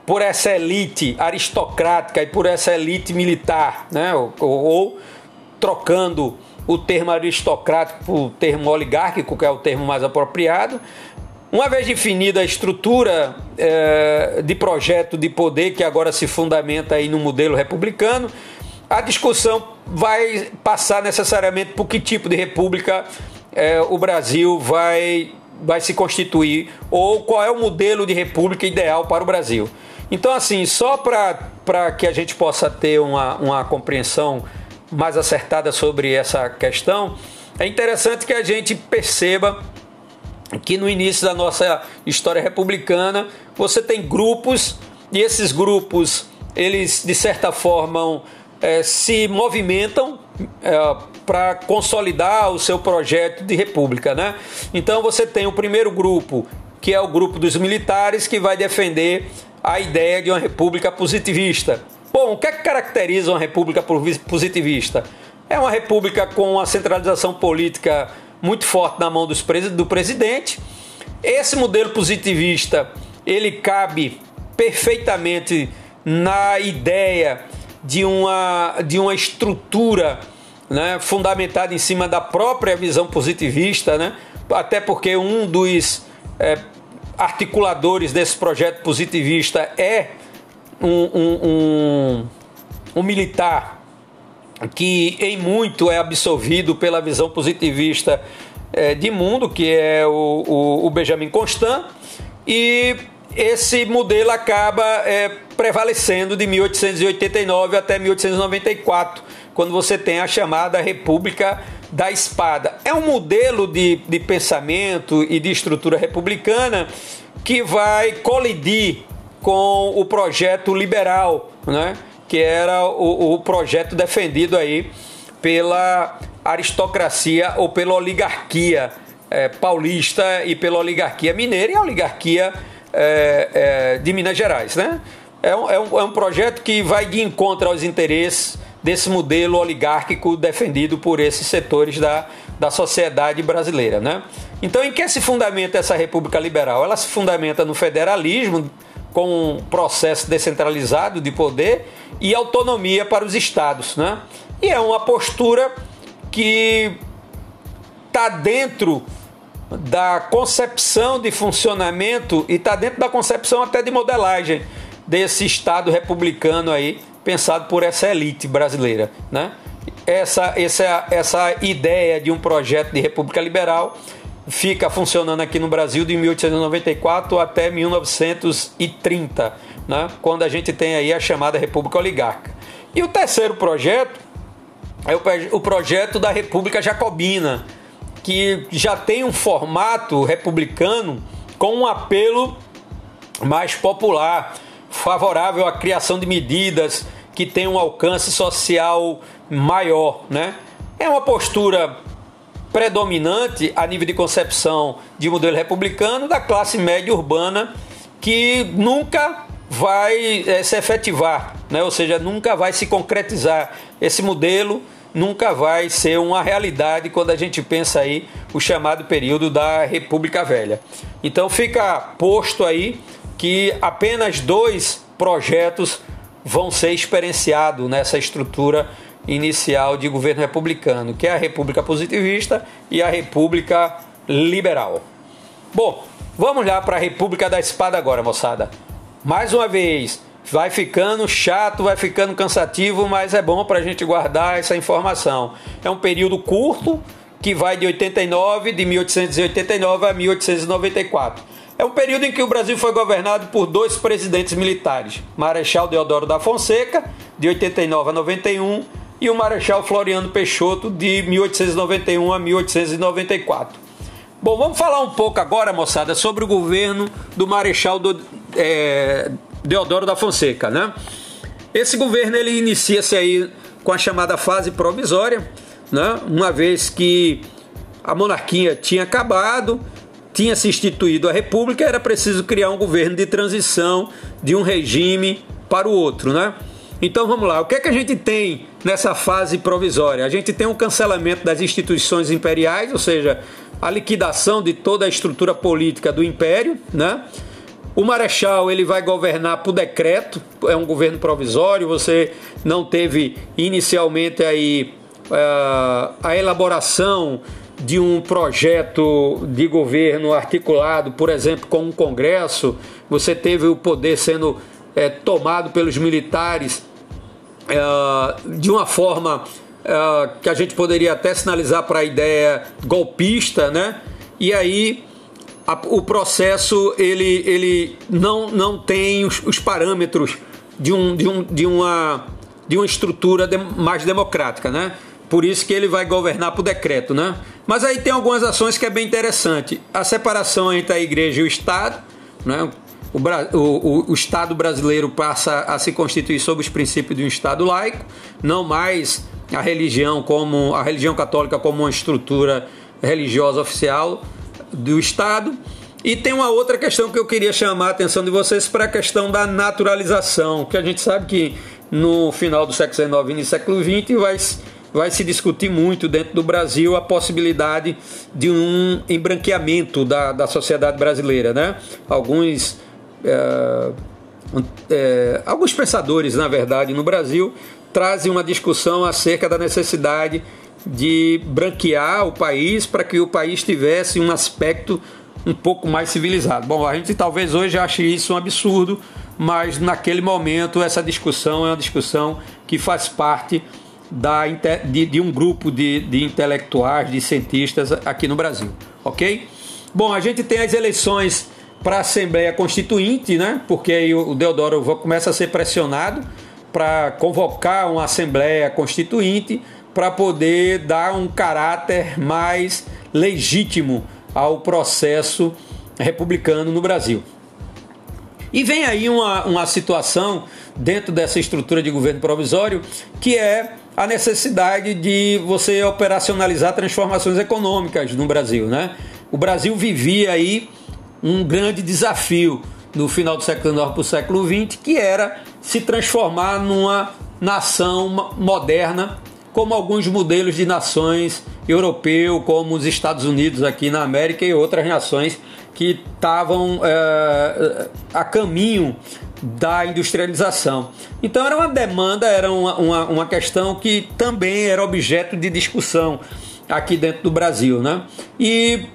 por essa elite aristocrática e por essa elite militar, né? ou, ou trocando o termo aristocrático por termo oligárquico, que é o termo mais apropriado. Uma vez definida a estrutura é, de projeto de poder que agora se fundamenta aí no modelo republicano, a discussão vai passar necessariamente por que tipo de república é, o Brasil vai, vai se constituir ou qual é o modelo de república ideal para o Brasil. Então, assim, só para que a gente possa ter uma, uma compreensão mais acertada sobre essa questão, é interessante que a gente perceba que no início da nossa história republicana você tem grupos e esses grupos eles de certa forma é, se movimentam é, para consolidar o seu projeto de república, né? Então você tem o primeiro grupo que é o grupo dos militares que vai defender a ideia de uma república positivista. Bom, o que, é que caracteriza uma república positivista? É uma república com uma centralização política muito forte na mão pres do presidente. Esse modelo positivista ele cabe perfeitamente na ideia de uma, de uma estrutura né, fundamentada em cima da própria visão positivista, né, até porque um dos é, articuladores desse projeto positivista é um, um, um, um militar que em muito é absolvido pela visão positivista é, de mundo, que é o, o, o, Benjamin Constant, e esse modelo acaba é, prevalecendo de 1889 até 1894, quando você tem a chamada República da Espada. É um modelo de, de pensamento e de estrutura republicana que vai colidir com o projeto liberal, né? que era o, o projeto defendido aí pela aristocracia ou pela oligarquia é, paulista e pela oligarquia mineira e a oligarquia é, é, de Minas Gerais. Né? É um, é, um, é um projeto que vai de encontro aos interesses desse modelo oligárquico defendido por esses setores da, da sociedade brasileira. Né? Então, em que se fundamenta essa República Liberal? Ela se fundamenta no federalismo, com um processo descentralizado de poder e autonomia para os estados. Né? E é uma postura que está dentro da concepção de funcionamento e está dentro da concepção até de modelagem desse Estado republicano aí, pensado por essa elite brasileira. Né? Essa, essa, essa ideia de um projeto de república liberal fica funcionando aqui no Brasil de 1894 até 1930, né? quando a gente tem aí a chamada República Oligarca. E o terceiro projeto é o, o projeto da República Jacobina, que já tem um formato republicano com um apelo mais popular, favorável à criação de medidas que tenham um alcance social maior, né? É uma postura predominante a nível de concepção de modelo republicano da classe média urbana que nunca vai é, se efetivar, né? ou seja, nunca vai se concretizar. Esse modelo nunca vai ser uma realidade quando a gente pensa aí o chamado período da República Velha. Então fica posto aí que apenas dois projetos vão ser experienciados nessa estrutura inicial de governo republicano, que é a República Positivista e a República Liberal. Bom, vamos lá para a República da Espada agora, moçada. Mais uma vez, vai ficando chato, vai ficando cansativo, mas é bom para a gente guardar essa informação. É um período curto que vai de 89, de 1889 a 1894. É um período em que o Brasil foi governado por dois presidentes militares, Marechal Deodoro da Fonseca, de 89 a 91, e o Marechal Floriano Peixoto de 1891 a 1894. Bom, vamos falar um pouco agora, moçada, sobre o governo do Marechal do, é, Deodoro da Fonseca, né? Esse governo ele inicia-se aí com a chamada fase provisória, né? Uma vez que a monarquia tinha acabado, tinha se instituído a república, era preciso criar um governo de transição de um regime para o outro, né? Então vamos lá, o que é que a gente tem nessa fase provisória? A gente tem um cancelamento das instituições imperiais, ou seja, a liquidação de toda a estrutura política do império, né? O marechal ele vai governar por decreto, é um governo provisório. Você não teve inicialmente aí uh, a elaboração de um projeto de governo articulado, por exemplo, com um congresso. Você teve o poder sendo é, tomado pelos militares é, de uma forma é, que a gente poderia até sinalizar para a ideia golpista, né? E aí a, o processo ele, ele não, não tem os, os parâmetros de, um, de, um, de, uma, de uma estrutura de, mais democrática, né? Por isso que ele vai governar por decreto, né? Mas aí tem algumas ações que é bem interessante. A separação entre a igreja e o Estado, né? o, o, o, Estado brasileiro passa a se constituir sob os princípios de um Estado laico, não mais a religião como a religião católica como uma estrutura religiosa oficial do Estado. E tem uma outra questão que eu queria chamar a atenção de vocês para a questão da naturalização, que a gente sabe que no final do século XIX e no século XX vai, vai se discutir muito dentro do Brasil a possibilidade de um embranqueamento da, da sociedade brasileira. Né? Alguns é, é, alguns pensadores, na verdade, no Brasil, trazem uma discussão acerca da necessidade de branquear o país para que o país tivesse um aspecto um pouco mais civilizado. Bom, a gente talvez hoje ache isso um absurdo, mas naquele momento essa discussão é uma discussão que faz parte da, de, de um grupo de, de intelectuais, de cientistas aqui no Brasil, ok? Bom, a gente tem as eleições para a Assembleia Constituinte, né? Porque aí o Deodoro começa a ser pressionado para convocar uma Assembleia Constituinte para poder dar um caráter mais legítimo ao processo republicano no Brasil. E vem aí uma, uma situação dentro dessa estrutura de governo provisório que é a necessidade de você operacionalizar transformações econômicas no Brasil, né? O Brasil vivia aí um grande desafio no final do século XIX para o século XX, que era se transformar numa nação moderna, como alguns modelos de nações europeu, como os Estados Unidos aqui na América e outras nações que estavam é, a caminho da industrialização. Então era uma demanda, era uma, uma, uma questão que também era objeto de discussão aqui dentro do Brasil. Né? E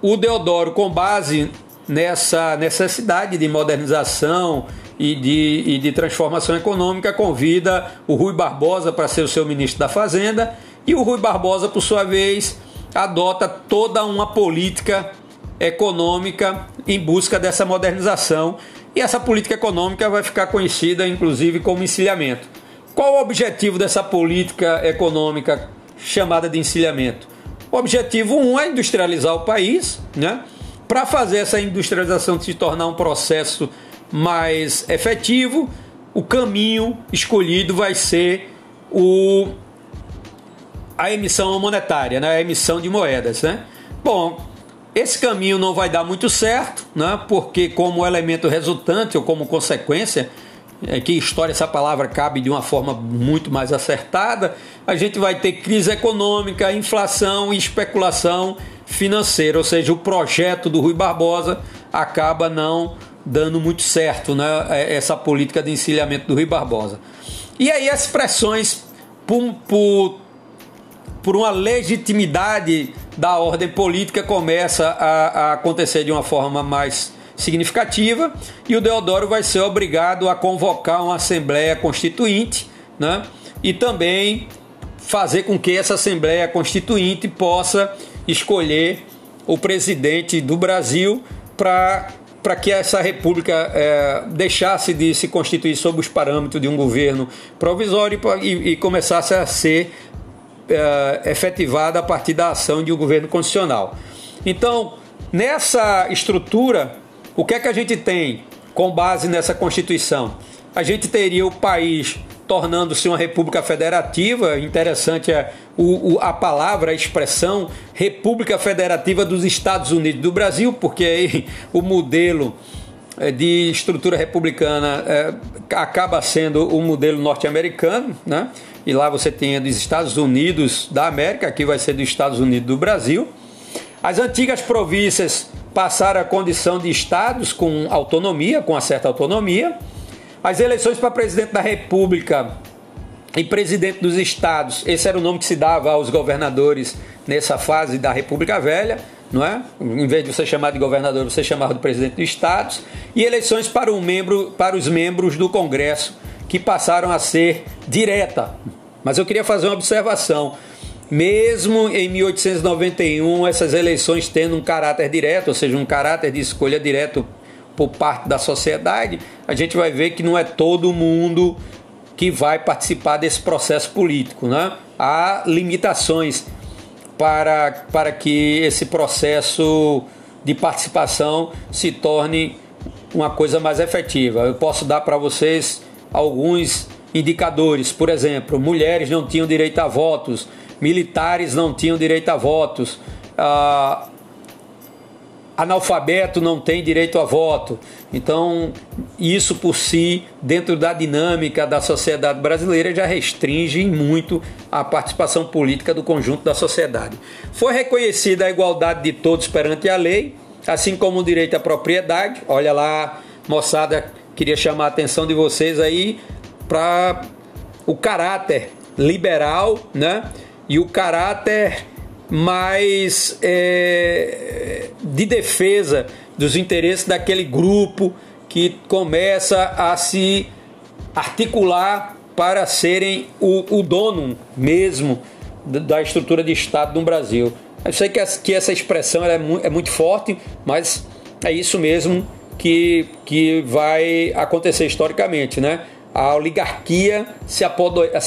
o Deodoro, com base nessa necessidade de modernização e de, e de transformação econômica, convida o Rui Barbosa para ser o seu ministro da Fazenda e o Rui Barbosa, por sua vez, adota toda uma política econômica em busca dessa modernização e essa política econômica vai ficar conhecida inclusive como encilhamento. Qual o objetivo dessa política econômica chamada de encilhamento? O objetivo um é industrializar o país, né? Para fazer essa industrialização se tornar um processo mais efetivo, o caminho escolhido vai ser o, a emissão monetária, né? a emissão de moedas. Né? Bom, esse caminho não vai dar muito certo, né? porque como elemento resultante ou como consequência, é, que história essa palavra cabe de uma forma muito mais acertada, a gente vai ter crise econômica, inflação e especulação financeira, ou seja, o projeto do Rui Barbosa acaba não dando muito certo, né, é, essa política de encilhamento do Rui Barbosa. E aí as pressões por, por, por uma legitimidade da ordem política começa a, a acontecer de uma forma mais significativa e o Deodoro vai ser obrigado a convocar uma Assembleia Constituinte né, e também fazer com que essa Assembleia Constituinte possa escolher o presidente do Brasil para que essa república é, deixasse de se constituir sob os parâmetros de um governo provisório e, e começasse a ser é, efetivada a partir da ação de um governo constitucional. Então, nessa estrutura, o que é que a gente tem com base nessa Constituição? A gente teria o país tornando-se uma república federativa. Interessante é o, o, a palavra, a expressão República Federativa dos Estados Unidos do Brasil, porque aí o modelo de estrutura republicana é, acaba sendo o modelo norte-americano, né? E lá você tem dos Estados Unidos da América, aqui vai ser dos Estados Unidos do Brasil. As antigas províncias passaram a condição de estados com autonomia, com uma certa autonomia. As eleições para presidente da República e presidente dos estados, esse era o nome que se dava aos governadores nessa fase da República Velha, não é? Em vez de você chamar de governador, você chamava de presidente dos estados, e eleições para, um membro, para os membros do Congresso, que passaram a ser direta. Mas eu queria fazer uma observação. Mesmo em 1891, essas eleições tendo um caráter direto, ou seja, um caráter de escolha direto por parte da sociedade, a gente vai ver que não é todo mundo que vai participar desse processo político. Né? Há limitações para, para que esse processo de participação se torne uma coisa mais efetiva. Eu posso dar para vocês alguns indicadores. Por exemplo, mulheres não tinham direito a votos, militares não tinham direito a votos. Ah, analfabeto não tem direito a voto. Então, isso por si, dentro da dinâmica da sociedade brasileira, já restringe muito a participação política do conjunto da sociedade. Foi reconhecida a igualdade de todos perante a lei, assim como o direito à propriedade. Olha lá, moçada queria chamar a atenção de vocês aí para o caráter liberal, né? E o caráter mais é, de defesa dos interesses daquele grupo que começa a se articular para serem o, o dono mesmo da estrutura de Estado no Brasil. Eu sei que, que essa expressão é, mu é muito forte, mas é isso mesmo que, que vai acontecer historicamente, né? A oligarquia se,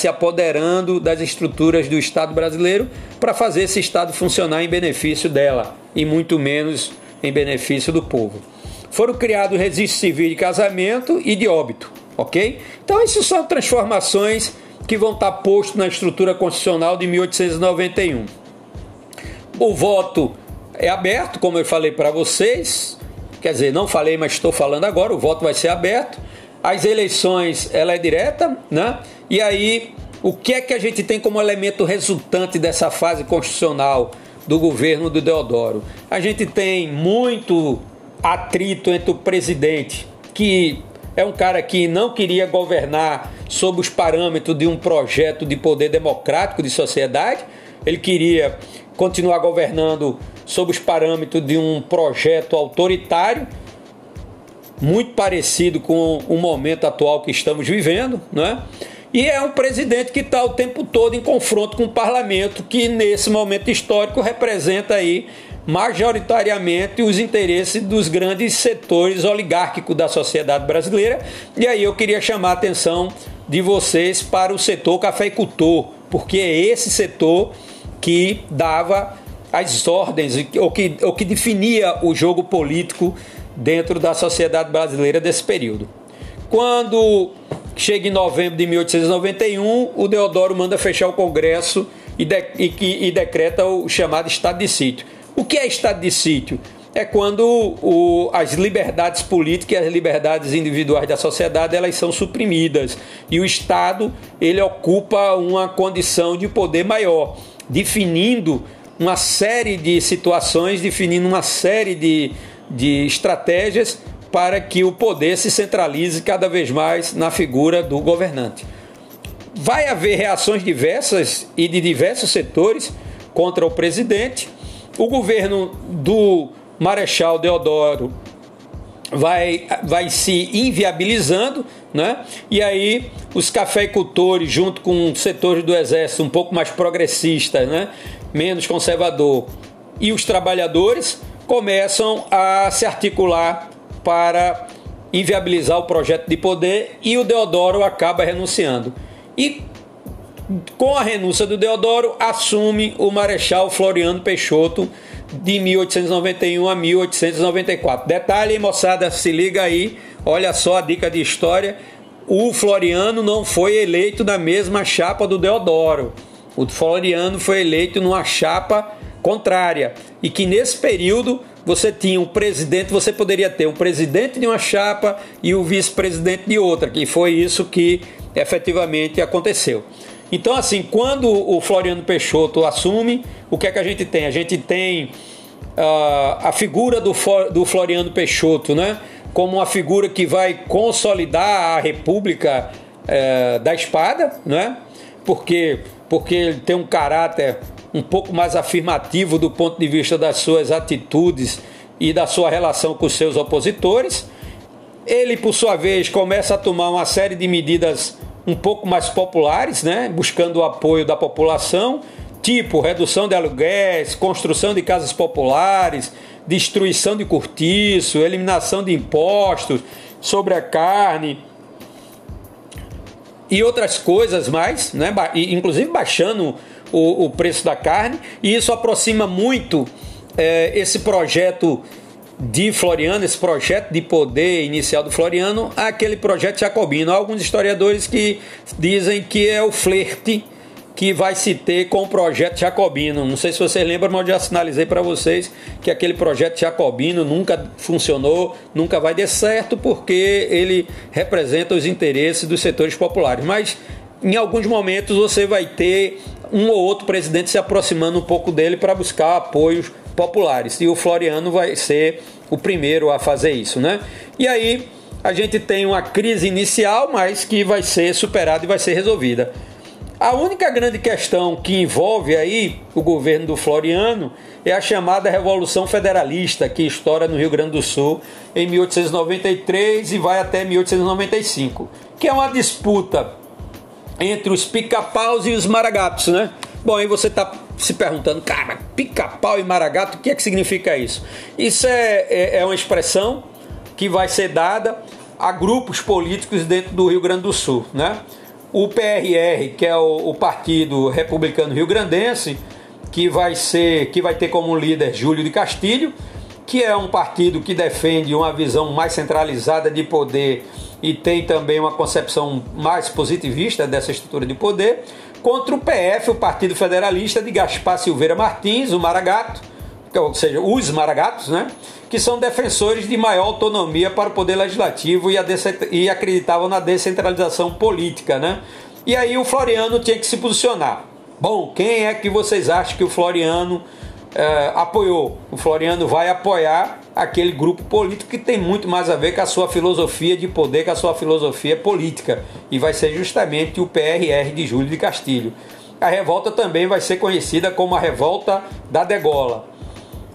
apoderando das estruturas do Estado brasileiro para fazer esse Estado funcionar em benefício dela e muito menos em benefício do povo. Foram criados registros civis de casamento e de óbito, ok? Então, essas são transformações que vão estar postos na estrutura constitucional de 1891. O voto é aberto, como eu falei para vocês, quer dizer, não falei, mas estou falando agora, o voto vai ser aberto. As eleições, ela é direta, né? E aí, o que é que a gente tem como elemento resultante dessa fase constitucional do governo do Deodoro? A gente tem muito atrito entre o presidente, que é um cara que não queria governar sob os parâmetros de um projeto de poder democrático de sociedade, ele queria continuar governando sob os parâmetros de um projeto autoritário, muito parecido com o momento atual que estamos vivendo, né? E é um presidente que está o tempo todo em confronto com o parlamento, que nesse momento histórico representa aí majoritariamente os interesses dos grandes setores oligárquicos da sociedade brasileira. E aí eu queria chamar a atenção de vocês para o setor cafeicultor, porque é esse setor que dava as ordens, ou que, ou que definia o jogo político dentro da sociedade brasileira desse período. Quando chega em novembro de 1891, o Deodoro manda fechar o Congresso e, de, e, e decreta o chamado estado de sítio. O que é estado de sítio? É quando o, as liberdades políticas e as liberdades individuais da sociedade elas são suprimidas e o Estado ele ocupa uma condição de poder maior, definindo uma série de situações, definindo uma série de, de estratégias para que o poder se centralize cada vez mais na figura do governante. Vai haver reações diversas e de diversos setores contra o presidente o governo do Marechal Deodoro vai, vai se inviabilizando, né? E aí os cafeicultores, junto com setores do exército um pouco mais progressistas, né? Menos conservador, e os trabalhadores começam a se articular para inviabilizar o projeto de poder e o Deodoro acaba renunciando. E com a renúncia do Deodoro, assume o Marechal Floriano Peixoto de 1891 a 1894. Detalhe, moçada, se liga aí, olha só a dica de história. O Floriano não foi eleito na mesma chapa do Deodoro. O Floriano foi eleito numa chapa contrária. E que nesse período você tinha um presidente, você poderia ter um presidente de uma chapa e o vice-presidente de outra, que foi isso que efetivamente aconteceu. Então, assim, quando o Floriano Peixoto assume, o que é que a gente tem? A gente tem uh, a figura do, do Floriano Peixoto, né? Como uma figura que vai consolidar a República uh, da Espada, né? Porque, porque ele tem um caráter um pouco mais afirmativo do ponto de vista das suas atitudes e da sua relação com seus opositores. Ele, por sua vez, começa a tomar uma série de medidas um pouco mais populares, né? buscando o apoio da população, tipo redução de aluguéis, construção de casas populares, destruição de cortiço, eliminação de impostos sobre a carne e outras coisas mais, né? inclusive baixando o, o preço da carne, e isso aproxima muito é, esse projeto de Floriano, esse projeto de poder inicial do Floriano, aquele projeto jacobino. Há alguns historiadores que dizem que é o flerte que vai se ter com o projeto jacobino. Não sei se vocês lembram, mas eu já sinalizei para vocês que aquele projeto jacobino nunca funcionou, nunca vai dar certo, porque ele representa os interesses dos setores populares. Mas em alguns momentos você vai ter um ou outro presidente se aproximando um pouco dele para buscar apoios populares. E o Floriano vai ser o primeiro a fazer isso, né? E aí a gente tem uma crise inicial, mas que vai ser superada e vai ser resolvida. A única grande questão que envolve aí o governo do Floriano é a chamada Revolução Federalista, que estoura no Rio Grande do Sul em 1893 e vai até 1895, que é uma disputa entre os pica-paus e os maragatos, né? Bom, aí você está se perguntando, cara, pica-pau e maragato, o que é que significa isso? Isso é, é, é uma expressão que vai ser dada a grupos políticos dentro do Rio Grande do Sul, né? o PRR, que é o, o Partido Republicano Rio Grandense, que vai ser, que vai ter como líder Júlio de Castilho, que é um partido que defende uma visão mais centralizada de poder e tem também uma concepção mais positivista dessa estrutura de poder, contra o PF, o Partido Federalista de Gaspar Silveira Martins, o Maragato, ou seja, os Maragatos, né? que são defensores de maior autonomia para o poder legislativo e, e acreditavam na descentralização política, né? E aí o Floriano tinha que se posicionar. Bom, quem é que vocês acham que o Floriano é, apoiou? O Floriano vai apoiar aquele grupo político que tem muito mais a ver com a sua filosofia de poder, com a sua filosofia política. E vai ser justamente o PRR de Júlio de Castilho. A revolta também vai ser conhecida como a Revolta da Degola.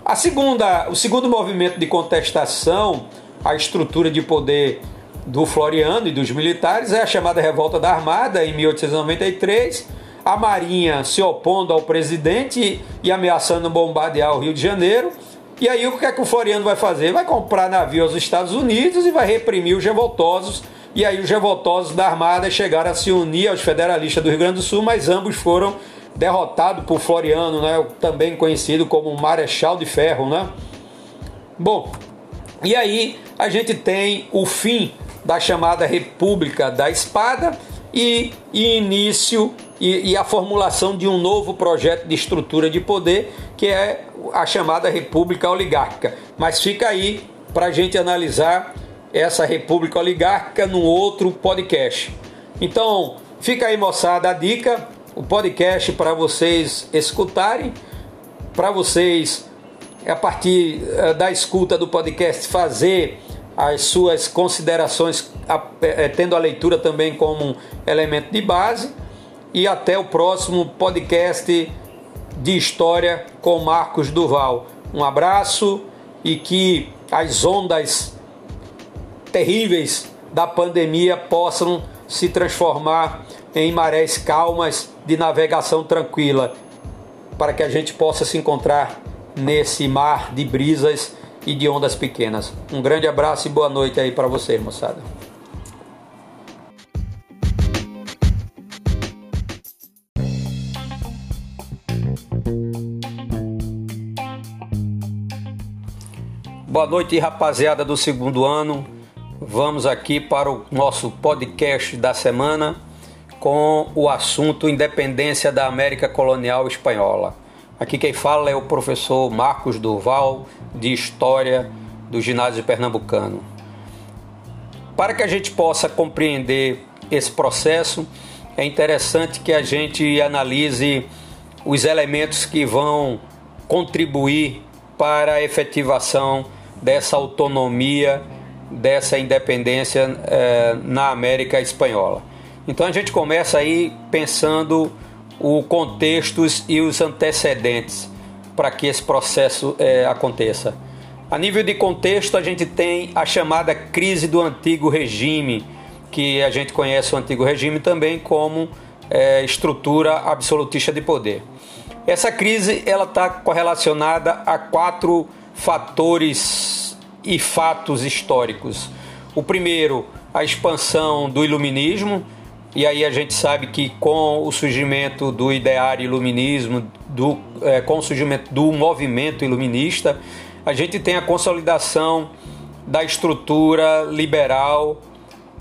A segunda, o segundo movimento de contestação à estrutura de poder do Floriano e dos militares é a chamada Revolta da Armada, em 1893. A Marinha se opondo ao presidente e ameaçando bombardear o Rio de Janeiro. E aí o que é que o Floriano vai fazer? Vai comprar navio aos Estados Unidos e vai reprimir os revoltosos. E aí os revoltosos da Armada chegaram a se unir aos federalistas do Rio Grande do Sul, mas ambos foram derrotado por Floriano, né, também conhecido como Marechal de Ferro, né? Bom, e aí a gente tem o fim da chamada República da Espada e, e início e, e, a formulação de um novo projeto de estrutura de poder que é a chamada República Oligárquica. Mas fica aí para a gente analisar essa República Oligárquica num outro podcast. Então, fica aí, moçada, a dica o podcast para vocês escutarem, para vocês, a partir eh, da escuta do podcast, fazer as suas considerações, eh, tendo a leitura também como um elemento de base. E até o próximo podcast de história com Marcos Duval. Um abraço e que as ondas terríveis da pandemia possam se transformar em marés calmas de navegação tranquila, para que a gente possa se encontrar nesse mar de brisas e de ondas pequenas. Um grande abraço e boa noite aí para você, moçada. Boa noite, rapaziada do segundo ano. Vamos aqui para o nosso podcast da semana com o assunto Independência da América Colonial Espanhola. Aqui quem fala é o professor Marcos Durval, de História do Ginásio Pernambucano. Para que a gente possa compreender esse processo, é interessante que a gente analise os elementos que vão contribuir para a efetivação dessa autonomia, dessa independência eh, na América Espanhola. Então a gente começa aí pensando o contextos e os antecedentes para que esse processo é, aconteça. A nível de contexto, a gente tem a chamada crise do antigo regime, que a gente conhece o antigo regime também como é, estrutura absolutista de poder. Essa crise ela está correlacionada a quatro fatores e fatos históricos. O primeiro, a expansão do iluminismo, e aí a gente sabe que com o surgimento do ideário iluminismo, do, é, com o surgimento do movimento iluminista, a gente tem a consolidação da estrutura liberal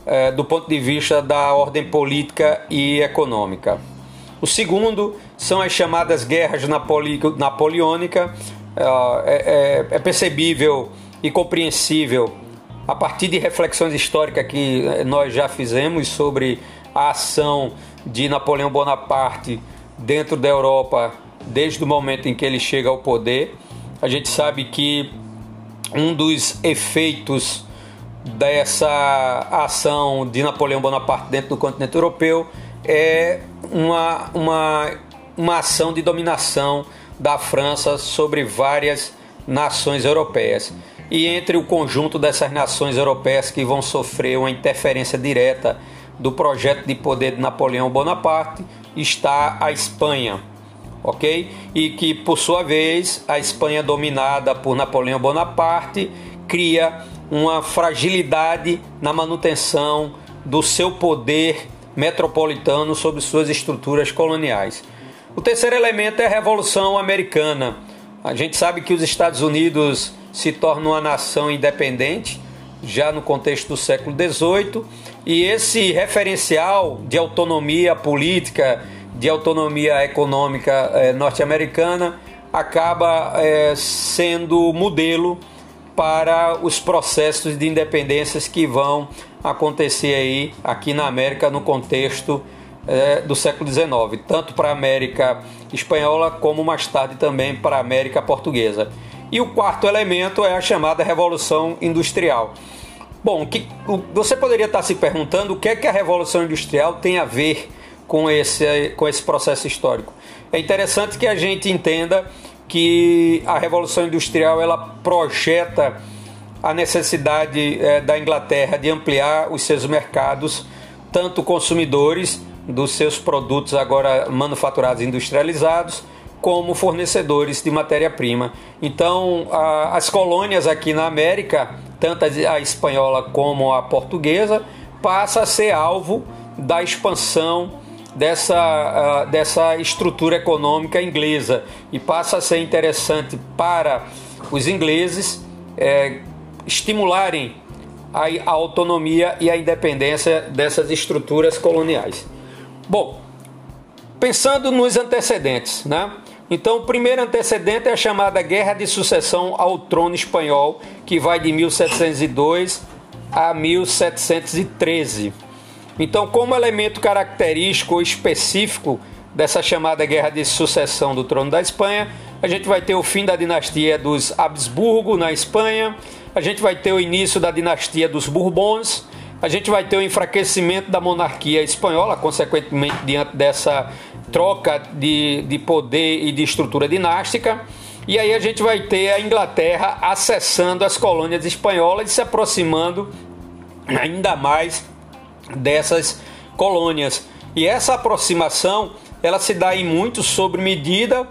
é, do ponto de vista da ordem política e econômica. O segundo são as chamadas guerras napoleônicas. É, é, é percebível e compreensível a partir de reflexões históricas que nós já fizemos sobre a ação de Napoleão Bonaparte dentro da Europa desde o momento em que ele chega ao poder. A gente sabe que um dos efeitos dessa ação de Napoleão Bonaparte dentro do continente europeu é uma, uma, uma ação de dominação da França sobre várias nações europeias. E entre o conjunto dessas nações europeias que vão sofrer uma interferência direta do projeto de poder de Napoleão Bonaparte está a Espanha, ok? E que, por sua vez, a Espanha dominada por Napoleão Bonaparte cria uma fragilidade na manutenção do seu poder metropolitano sobre suas estruturas coloniais. O terceiro elemento é a Revolução Americana. A gente sabe que os Estados Unidos se tornam uma nação independente já no contexto do século XVIII e esse referencial de autonomia política, de autonomia econômica eh, norte-americana acaba eh, sendo modelo para os processos de independências que vão acontecer aí aqui na América no contexto é, do século XIX, tanto para a América espanhola como mais tarde também para a América portuguesa. E o quarto elemento é a chamada Revolução Industrial. Bom, que, você poderia estar se perguntando o que é que a Revolução Industrial tem a ver com esse, com esse processo histórico. É interessante que a gente entenda que a Revolução Industrial ela projeta a necessidade é, da Inglaterra de ampliar os seus mercados, tanto consumidores dos seus produtos agora manufaturados e industrializados, como fornecedores de matéria-prima. Então, a, as colônias aqui na América, tanto a espanhola como a portuguesa, passa a ser alvo da expansão dessa, dessa estrutura econômica inglesa e passa a ser interessante para os ingleses é, estimularem a, a autonomia e a independência dessas estruturas coloniais. Bom, pensando nos antecedentes, né? Então, o primeiro antecedente é a chamada Guerra de Sucessão ao Trono Espanhol, que vai de 1702 a 1713. Então, como elemento característico ou específico dessa chamada Guerra de Sucessão do Trono da Espanha, a gente vai ter o fim da dinastia dos Habsburgo na Espanha, a gente vai ter o início da dinastia dos Bourbons, a gente vai ter o enfraquecimento da monarquia espanhola, consequentemente, diante dessa troca de, de poder e de estrutura dinástica. E aí a gente vai ter a Inglaterra acessando as colônias espanholas e se aproximando ainda mais dessas colônias. E essa aproximação, ela se dá em muito sobre medida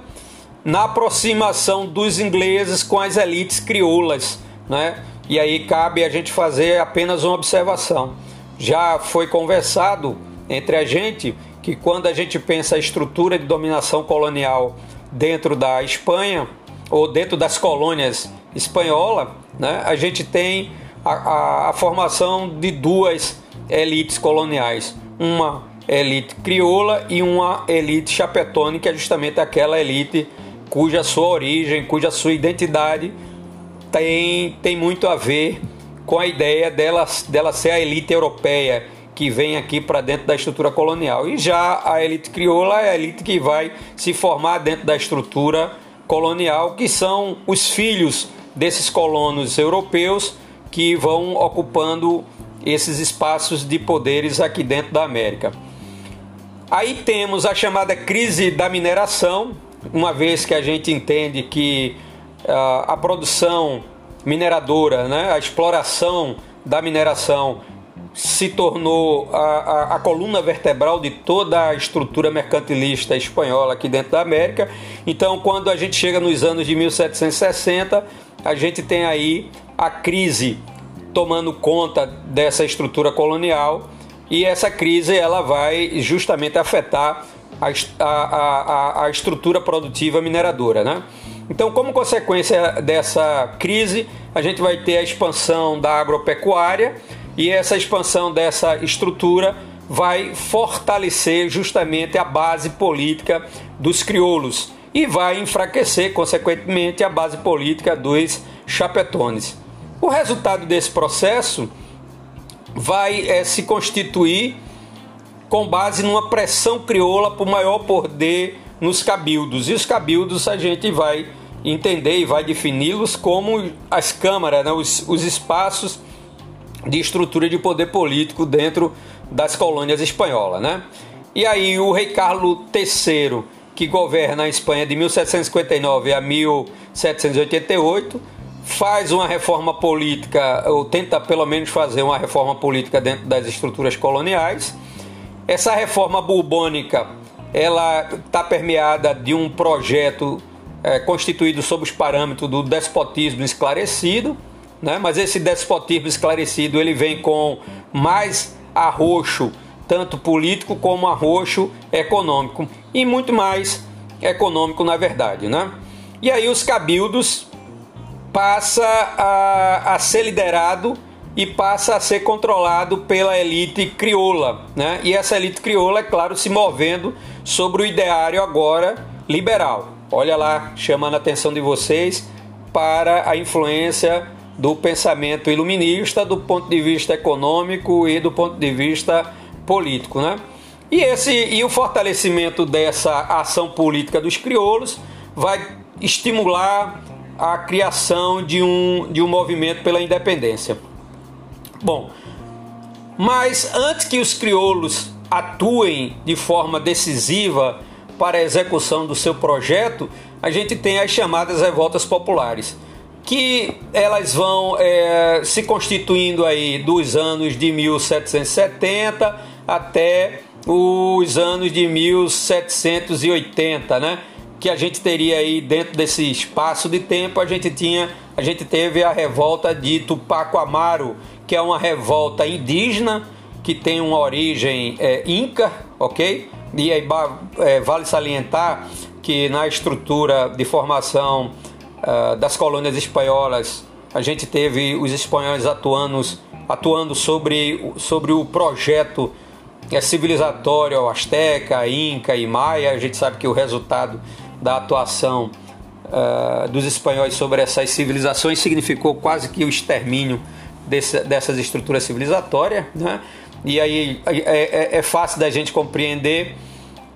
na aproximação dos ingleses com as elites crioulas né? E aí cabe a gente fazer apenas uma observação. Já foi conversado entre a gente que quando a gente pensa a estrutura de dominação colonial dentro da Espanha ou dentro das colônias espanholas, né, a gente tem a, a, a formação de duas elites coloniais, uma elite crioula e uma elite chapetone, que é justamente aquela elite cuja sua origem, cuja sua identidade tem, tem muito a ver com a ideia dela, dela ser a elite europeia que vem aqui para dentro da estrutura colonial. E já a elite crioula é a elite que vai se formar dentro da estrutura colonial, que são os filhos desses colonos europeus que vão ocupando esses espaços de poderes aqui dentro da América. Aí temos a chamada crise da mineração, uma vez que a gente entende que a, produção mineradora, né, a exploração da mineração se tornou a, a, a, coluna vertebral de toda a estrutura mercantilista espanhola aqui dentro da América. Então, quando a gente chega nos anos de 1760, a gente tem aí a crise tomando conta dessa estrutura colonial e essa crise ela vai justamente afetar a, a, a estrutura produtiva mineradora, né? Então, como consequência dessa crise, a gente vai ter a expansão da agropecuária e essa expansão dessa estrutura vai fortalecer justamente a base política dos crioulos e vai enfraquecer, consequentemente, a base política dos chapetones. O resultado desse processo vai é, se constituir com base numa pressão crioula por maior poder nos cabildos. E os cabildos a gente vai entender e vai defini-los como as câmaras, né, os, os espaços de estrutura de poder político dentro das colônias espanholas, né? E aí o rei Carlos III, que governa a Espanha de 1759 a 1788, faz uma reforma política, ou tenta pelo menos fazer uma reforma política dentro das estruturas coloniais. Essa reforma bourbônica, ela está permeada de um projeto é, constituído sob os parâmetros do despotismo esclarecido, né? mas esse despotismo esclarecido ele vem com mais arroxo, tanto político como arroxo econômico, e muito mais econômico na verdade. Né? E aí os cabildos passa a, a ser liderado e passa a ser controlado pela elite crioula, né? E essa elite crioula, é claro, se movendo sobre o ideário agora liberal. Olha lá, chamando a atenção de vocês para a influência do pensamento iluminista do ponto de vista econômico e do ponto de vista político, né? E esse e o fortalecimento dessa ação política dos crioulos vai estimular a criação de um, de um movimento pela independência. Bom, mas antes que os crioulos atuem de forma decisiva para a execução do seu projeto, a gente tem as chamadas revoltas populares, que elas vão é, se constituindo aí dos anos de 1770 até os anos de 1780, né? Que a gente teria aí dentro desse espaço de tempo, a gente tinha, a gente teve a revolta de Tupac Amaru, que é uma revolta indígena que tem uma origem é, inca, ok? E aí é, vale salientar que na estrutura de formação uh, das colônias espanholas a gente teve os espanhóis atuando, atuando sobre, sobre o projeto é, civilizatório asteca, inca e maia. A gente sabe que o resultado da atuação uh, dos espanhóis sobre essas civilizações significou quase que o extermínio desse, dessas estruturas civilizatórias. Né? E aí é, é, é fácil da gente compreender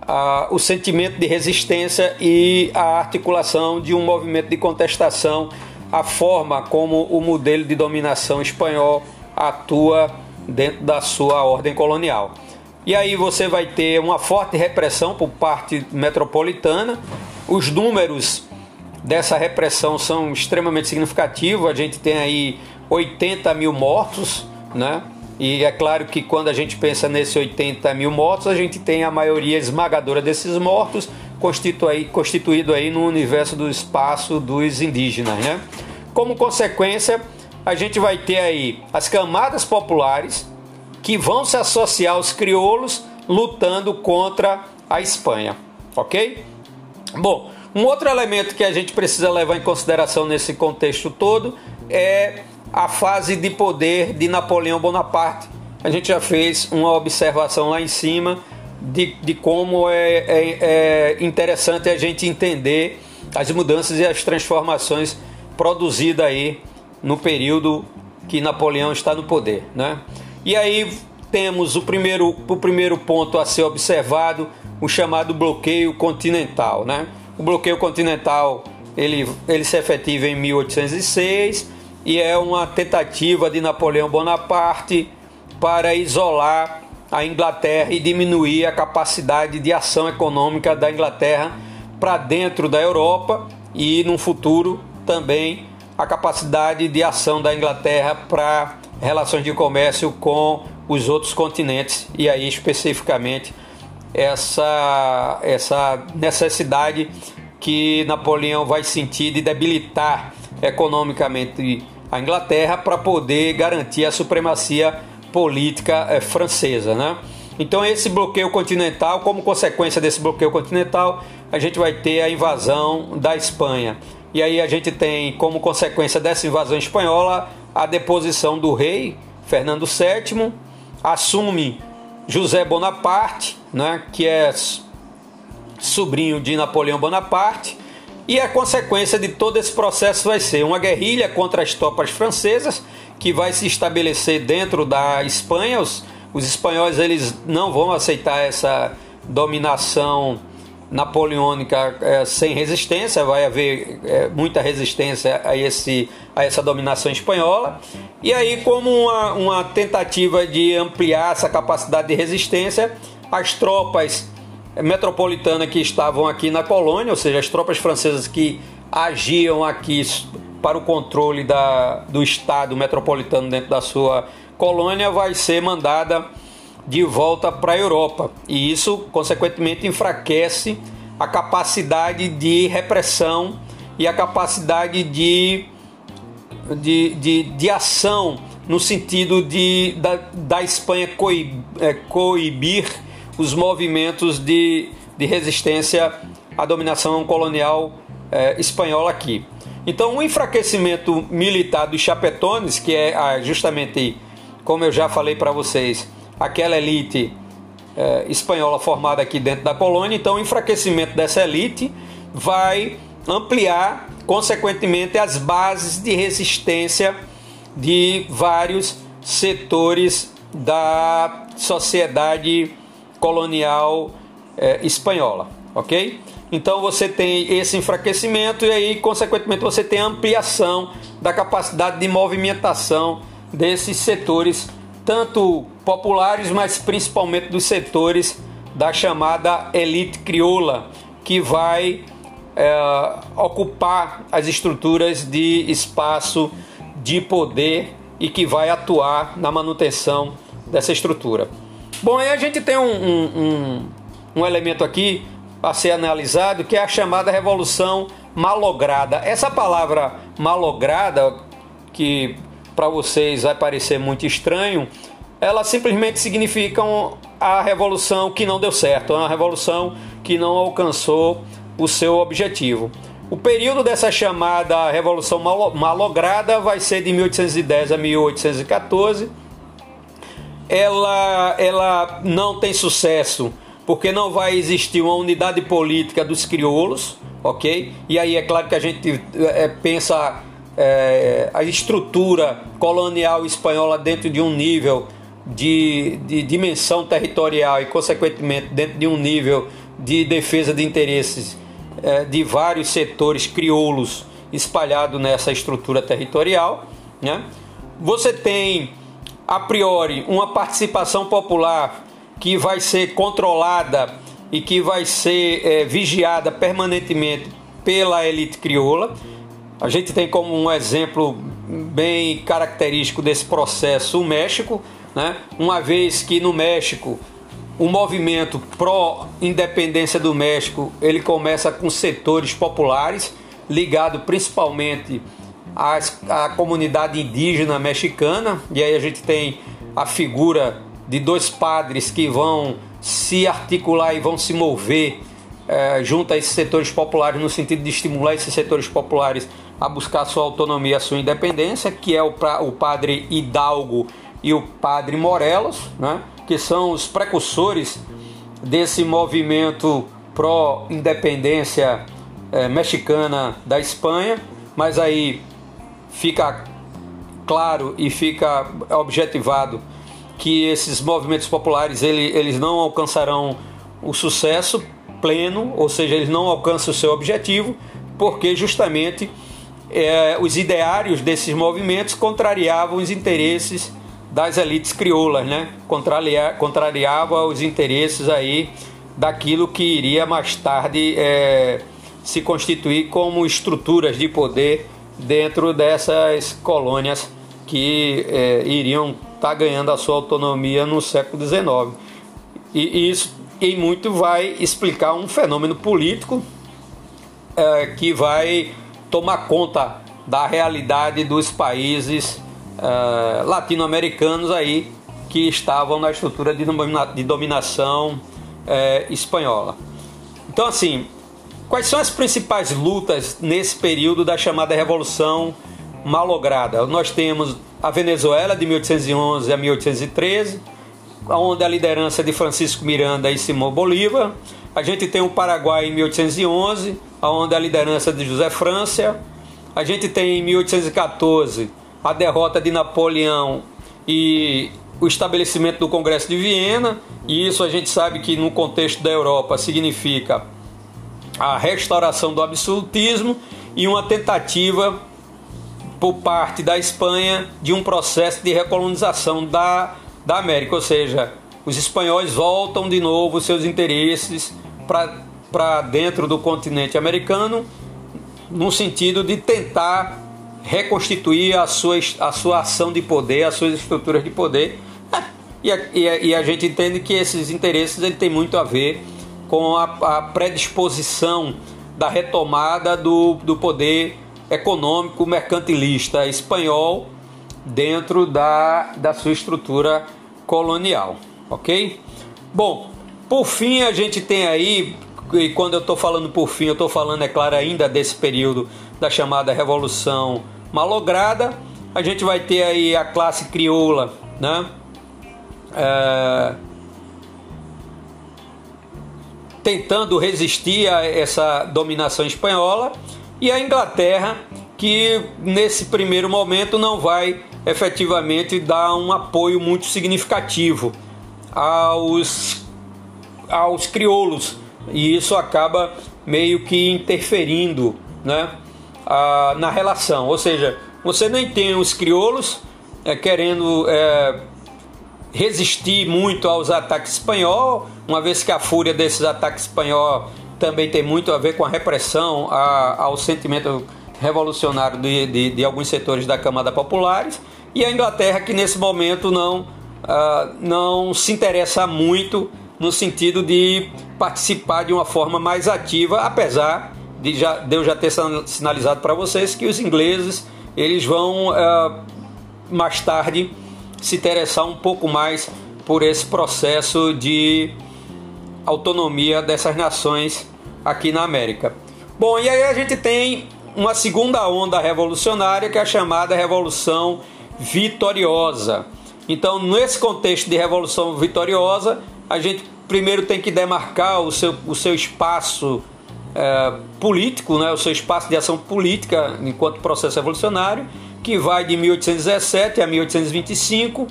uh, o sentimento de resistência e a articulação de um movimento de contestação à forma como o modelo de dominação espanhol atua dentro da sua ordem colonial. E aí você vai ter uma forte repressão por parte metropolitana. Os números dessa repressão são extremamente significativos. A gente tem aí 80 mil mortos, né? E é claro que quando a gente pensa nesses 80 mil mortos, a gente tem a maioria esmagadora desses mortos constituído, aí no universo do espaço dos indígenas, né? Como consequência, a gente vai ter aí as camadas populares que vão se associar aos crioulos lutando contra a Espanha, ok? Bom, um outro elemento que a gente precisa levar em consideração nesse contexto todo é a fase de poder de Napoleão Bonaparte. A gente já fez uma observação lá em cima de, de como é, é, é interessante a gente entender as mudanças e as transformações produzidas aí no período que Napoleão está no poder, né? E aí temos o primeiro, o primeiro ponto a ser observado, o chamado bloqueio continental, né? O bloqueio continental ele, ele se efetiva em 1806 e é uma tentativa de Napoleão Bonaparte para isolar a Inglaterra e diminuir a capacidade de ação econômica da Inglaterra para dentro da Europa e no futuro também a capacidade de ação da Inglaterra para relações de comércio com os outros continentes. E aí especificamente essa essa necessidade que Napoleão vai sentir de debilitar economicamente a Inglaterra para poder garantir a supremacia política é, francesa, né? Então esse bloqueio continental, como consequência desse bloqueio continental, a gente vai ter a invasão da Espanha. E aí a gente tem como consequência dessa invasão espanhola a deposição do rei Fernando VII, assume José Bonaparte, né, que é sobrinho de Napoleão Bonaparte, e a consequência de todo esse processo vai ser uma guerrilha contra as tropas francesas, que vai se estabelecer dentro da Espanha. Os, os espanhóis eles não vão aceitar essa dominação napoleônica é, sem resistência, vai haver é, muita resistência a, esse, a essa dominação espanhola. E aí, como uma, uma tentativa de ampliar essa capacidade de resistência, as tropas metropolitanas que estavam aqui na colônia, ou seja, as tropas francesas que agiam aqui para o controle da, do Estado metropolitano dentro da sua colônia, vai ser mandada de volta para a Europa. E isso, consequentemente, enfraquece a capacidade de repressão e a capacidade de, de, de, de ação no sentido de, da, da Espanha é, coibir os movimentos de, de resistência à dominação colonial é, espanhola aqui. Então, o enfraquecimento militar dos chapetones, que é justamente, como eu já falei para vocês, aquela elite é, espanhola formada aqui dentro da colônia. Então, o enfraquecimento dessa elite vai ampliar, consequentemente, as bases de resistência de vários setores da sociedade colonial é, espanhola, ok? Então você tem esse enfraquecimento e aí, consequentemente, você tem ampliação da capacidade de movimentação desses setores tanto populares, mas principalmente dos setores da chamada elite crioula, que vai é, ocupar as estruturas de espaço de poder e que vai atuar na manutenção dessa estrutura. Bom, aí a gente tem um, um, um, um elemento aqui a ser analisado que é a chamada revolução malograda. Essa palavra malograda, que para vocês vai parecer muito estranho, ela simplesmente significa a revolução que não deu certo, uma revolução que não alcançou o seu objetivo. O período dessa chamada revolução malograda vai ser de 1810 a 1814. Ela, ela não tem sucesso porque não vai existir uma unidade política dos crioulos, ok? E aí é claro que a gente é, pensa é, a estrutura colonial espanhola dentro de um nível de, de dimensão territorial e, consequentemente, dentro de um nível de defesa de interesses é, de vários setores crioulos espalhados nessa estrutura territorial. Né? Você tem, a priori, uma participação popular que vai ser controlada e que vai ser é, vigiada permanentemente pela elite crioula a gente tem como um exemplo bem característico desse processo o México, né? uma vez que no México o movimento pró-independência do México ele começa com setores populares, ligado principalmente às, à comunidade indígena mexicana, e aí a gente tem a figura de dois padres que vão se articular e vão se mover é, junto a esses setores populares, no sentido de estimular esses setores populares a buscar sua autonomia, a sua independência, que é o, o padre Hidalgo e o padre Morelos, né, que são os precursores desse movimento pró-independência é, mexicana da Espanha, mas aí fica claro e fica objetivado que esses movimentos populares ele, eles não alcançarão o sucesso pleno, ou seja, eles não alcançam o seu objetivo, porque justamente é, os ideários desses movimentos contrariavam os interesses das elites crioulas, né? Contraria, contrariava os interesses aí daquilo que iria mais tarde é, se constituir como estruturas de poder dentro dessas colônias que é, iriam estar tá ganhando a sua autonomia no século XIX. E isso em muito vai explicar um fenômeno político é, que vai tomar conta da realidade dos países uh, latino-americanos aí que estavam na estrutura de, domina de dominação uh, espanhola. Então, assim, quais são as principais lutas nesse período da chamada Revolução Malograda? Nós temos a Venezuela de 1811 a 1813, onde a liderança de Francisco Miranda e Simão Bolívar. A gente tem o Paraguai em 1811, onde a liderança de José França. A gente tem em 1814 a derrota de Napoleão e o estabelecimento do Congresso de Viena, e isso a gente sabe que no contexto da Europa significa a restauração do absolutismo e uma tentativa por parte da Espanha de um processo de recolonização da, da América, ou seja, os espanhóis voltam de novo seus interesses para dentro do continente americano, no sentido de tentar reconstituir a sua, a sua ação de poder, as suas estruturas de poder. E a, e a, e a gente entende que esses interesses ele tem muito a ver com a, a predisposição da retomada do, do poder econômico mercantilista espanhol dentro da, da sua estrutura colonial, ok? Bom, por fim a gente tem aí, e quando eu estou falando por fim, eu estou falando, é claro, ainda desse período da chamada Revolução Malograda, a gente vai ter aí a classe crioula, né? É, tentando resistir a essa dominação espanhola e a Inglaterra que nesse primeiro momento não vai efetivamente dar um apoio muito significativo aos, aos crioulos e isso acaba meio que interferindo né, a, na relação. Ou seja, você nem tem os crioulos é, querendo é, resistir muito aos ataques espanhol, uma vez que a fúria desses ataques espanhol também tem muito a ver com a repressão a, ao sentimento revolucionário de, de, de, alguns setores da camada populares. E a Inglaterra que nesse momento não, uh, não se interessa muito no sentido de participar de uma forma mais ativa, apesar de, já, de eu já ter sinalizado para vocês que os ingleses eles vão uh, mais tarde se interessar um pouco mais por esse processo de autonomia dessas nações aqui na América. Bom, e aí a gente tem uma segunda onda revolucionária que é a chamada Revolução Vitoriosa. Então, nesse contexto de Revolução Vitoriosa, a gente primeiro tem que demarcar o seu, o seu espaço é, político, né, o seu espaço de ação política enquanto processo revolucionário que vai de 1817 a 1825.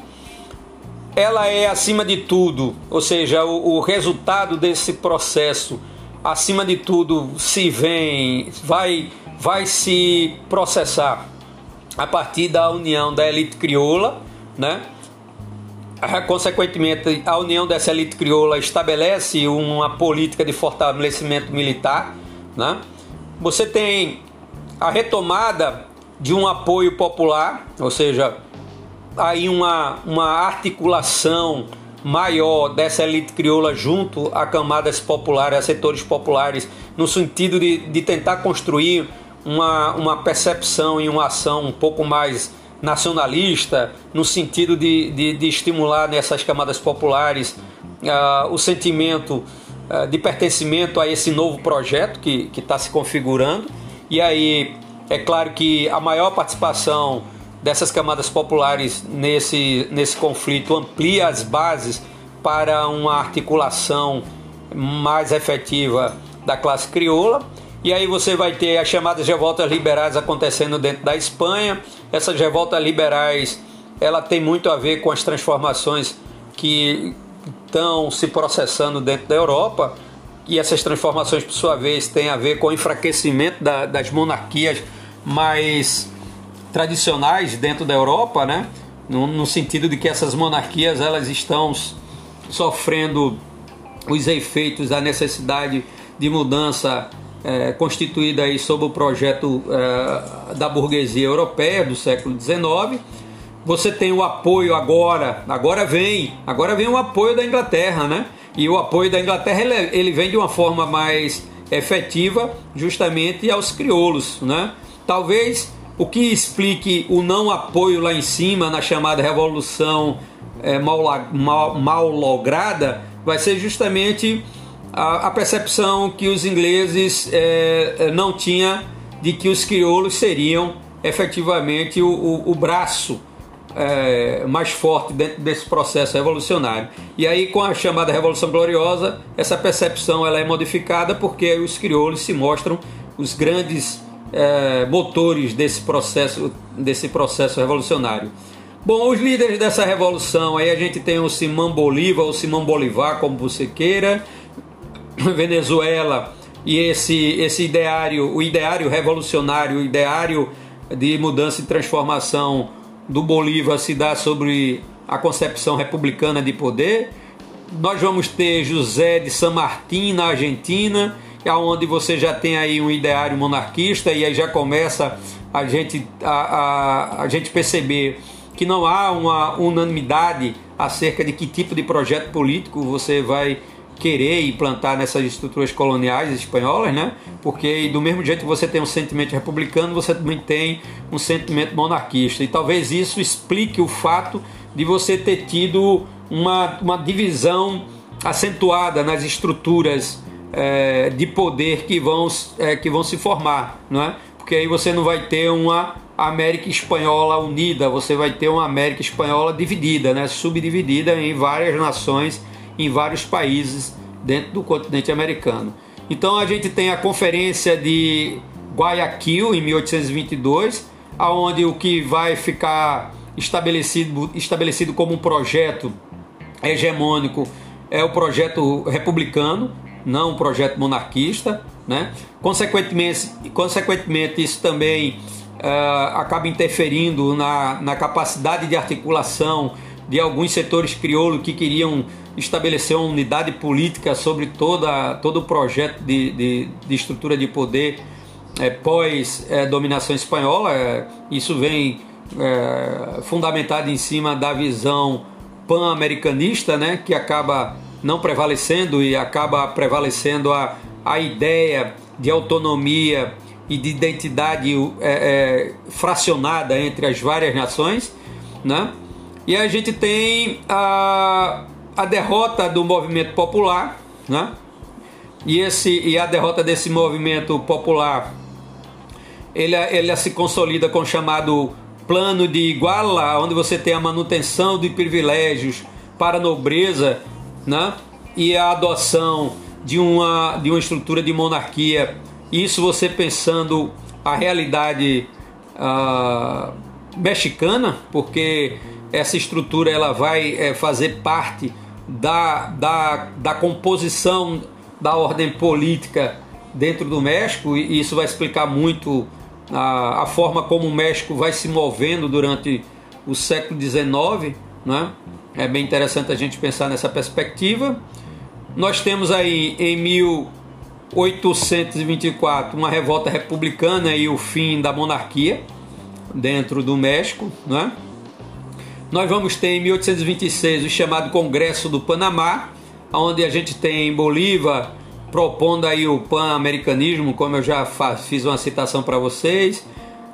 Ela é, acima de tudo, ou seja, o, o resultado desse processo, acima de tudo, se vem, vai, vai se processar a partir da união da elite crioula, né? Consequentemente, a união dessa elite crioula estabelece uma política de fortalecimento militar. Né? Você tem a retomada de um apoio popular, ou seja, aí uma, uma articulação maior dessa elite crioula junto a camadas populares, a setores populares, no sentido de, de tentar construir uma, uma percepção e uma ação um pouco mais nacionalista, no sentido de, de, de estimular nessas camadas populares uh, o sentimento uh, de pertencimento a esse novo projeto que está se configurando. E aí é claro que a maior participação dessas camadas populares nesse, nesse conflito amplia as bases para uma articulação mais efetiva da classe crioula. E aí você vai ter as chamadas revoltas liberais acontecendo dentro da Espanha. Essas revoltas liberais, ela tem muito a ver com as transformações que estão se processando dentro da Europa. E essas transformações, por sua vez, têm a ver com o enfraquecimento da, das monarquias mais tradicionais dentro da Europa, né? No, no, sentido de que essas monarquias elas estão sofrendo os efeitos da necessidade de mudança é, constituída aí sob o projeto é, da burguesia europeia do século XIX. Você tem o apoio agora, agora vem, agora vem o apoio da Inglaterra, né? E o apoio da Inglaterra ele, ele vem de uma forma mais efetiva justamente aos crioulos, né? Talvez o que explique o não apoio lá em cima na chamada revolução é, mal, mal, mal, lograda vai ser justamente a, a percepção que os ingleses é não tinham de que os crioulos seriam efetivamente o, o, o braço é, mais forte dentro desse processo revolucionário. E aí, com a chamada Revolução Gloriosa, essa percepção ela é modificada porque os crioulos se mostram os grandes é, motores desse processo, desse processo revolucionário. Bom, os líderes dessa revolução, aí a gente tem o Simão Bolívar, ou Simão Bolivar, como você queira. Venezuela, e esse, esse ideário, o ideário revolucionário, o ideário de mudança e transformação do Bolívar se dá sobre a concepção republicana de poder. Nós vamos ter José de San Martín na Argentina, onde você já tem aí um ideário monarquista e aí já começa a gente, a, a, a gente perceber que não há uma unanimidade acerca de que tipo de projeto político você vai querer implantar nessas estruturas coloniais espanholas, né? Porque do mesmo jeito que você tem um sentimento republicano, você também tem um sentimento monarquista. E talvez isso explique o fato de você ter tido uma, uma divisão acentuada nas estruturas é, de poder que vão, é, que vão se formar, não é? Porque aí você não vai ter uma América Espanhola unida, você vai ter uma América Espanhola dividida, né? subdividida em várias nações em vários países dentro do continente americano. Então a gente tem a Conferência de Guayaquil em 1822, aonde o que vai ficar estabelecido, estabelecido como um projeto hegemônico é o projeto republicano, não um projeto monarquista. Né? Consequentemente, consequentemente isso também uh, acaba interferindo na, na capacidade de articulação de alguns setores crioulos que queriam estabelecer uma unidade política sobre toda, todo o projeto de, de, de estrutura de poder é, pós é, dominação espanhola. É, isso vem é, fundamentado em cima da visão pan-americanista, né, que acaba não prevalecendo e acaba prevalecendo a, a ideia de autonomia e de identidade é, é, fracionada entre as várias nações, né? E a gente tem a, a derrota do movimento popular, né? E, esse, e a derrota desse movimento popular, ele, ele se consolida com o chamado plano de Iguala, onde você tem a manutenção de privilégios para a nobreza, né? E a adoção de uma, de uma estrutura de monarquia. Isso você pensando a realidade uh, mexicana, porque essa estrutura ela vai é, fazer parte da, da, da composição da ordem política dentro do México, e isso vai explicar muito a, a forma como o México vai se movendo durante o século XIX. Né? É bem interessante a gente pensar nessa perspectiva. Nós temos aí em 1824 uma revolta republicana e o fim da monarquia dentro do México. Né? Nós vamos ter em 1826 o chamado Congresso do Panamá, onde a gente tem Bolívar propondo aí o pan-americanismo, como eu já fiz uma citação para vocês,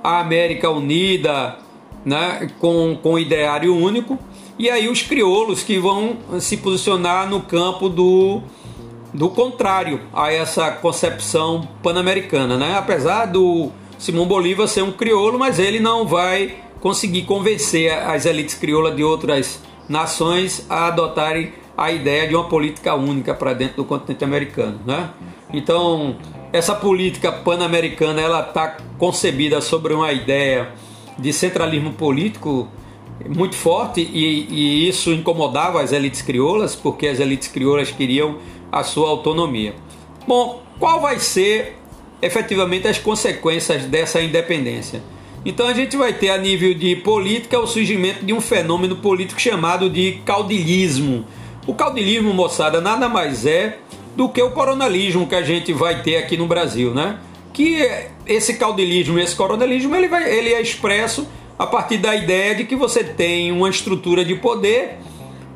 a América Unida, né, com, com ideário único, e aí os crioulos que vão se posicionar no campo do, do contrário a essa concepção pan-americana, né? Apesar do Simão Bolívar ser um crioulo, mas ele não vai conseguir convencer as elites crioulas de outras nações a adotarem a ideia de uma política única para dentro do continente americano, né? Então, essa política pan-americana ela está concebida sobre uma ideia de centralismo político muito forte e, e, isso incomodava as elites crioulas porque as elites crioulas queriam a sua autonomia. Bom, qual vai ser efetivamente as consequências dessa independência? Então a gente vai ter a nível de política o surgimento de um fenômeno político chamado de caudilismo. O caudilismo, moçada, nada mais é do que o coronalismo que a gente vai ter aqui no Brasil, né? Que esse caudilismo, esse coronelismo, ele, vai, ele é expresso a partir da ideia de que você tem uma estrutura de poder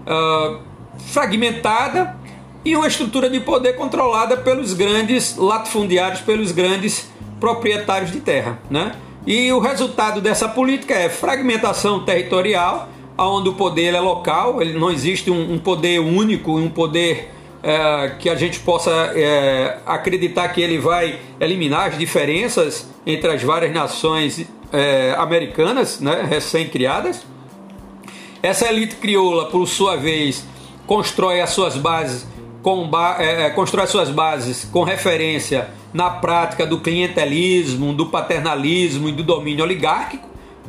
uh, fragmentada e uma estrutura de poder controlada pelos grandes latifundiários, pelos grandes proprietários de terra, né? E o resultado dessa política é fragmentação territorial, onde o poder é local, ele não existe um, um poder único, um poder é, que a gente possa é, acreditar que ele vai eliminar as diferenças entre as várias nações é, americanas, né, recém-criadas. Essa elite crioula, por sua vez, constrói as suas bases com, constrói suas bases com referência na prática do clientelismo, do paternalismo e do domínio oligárquico.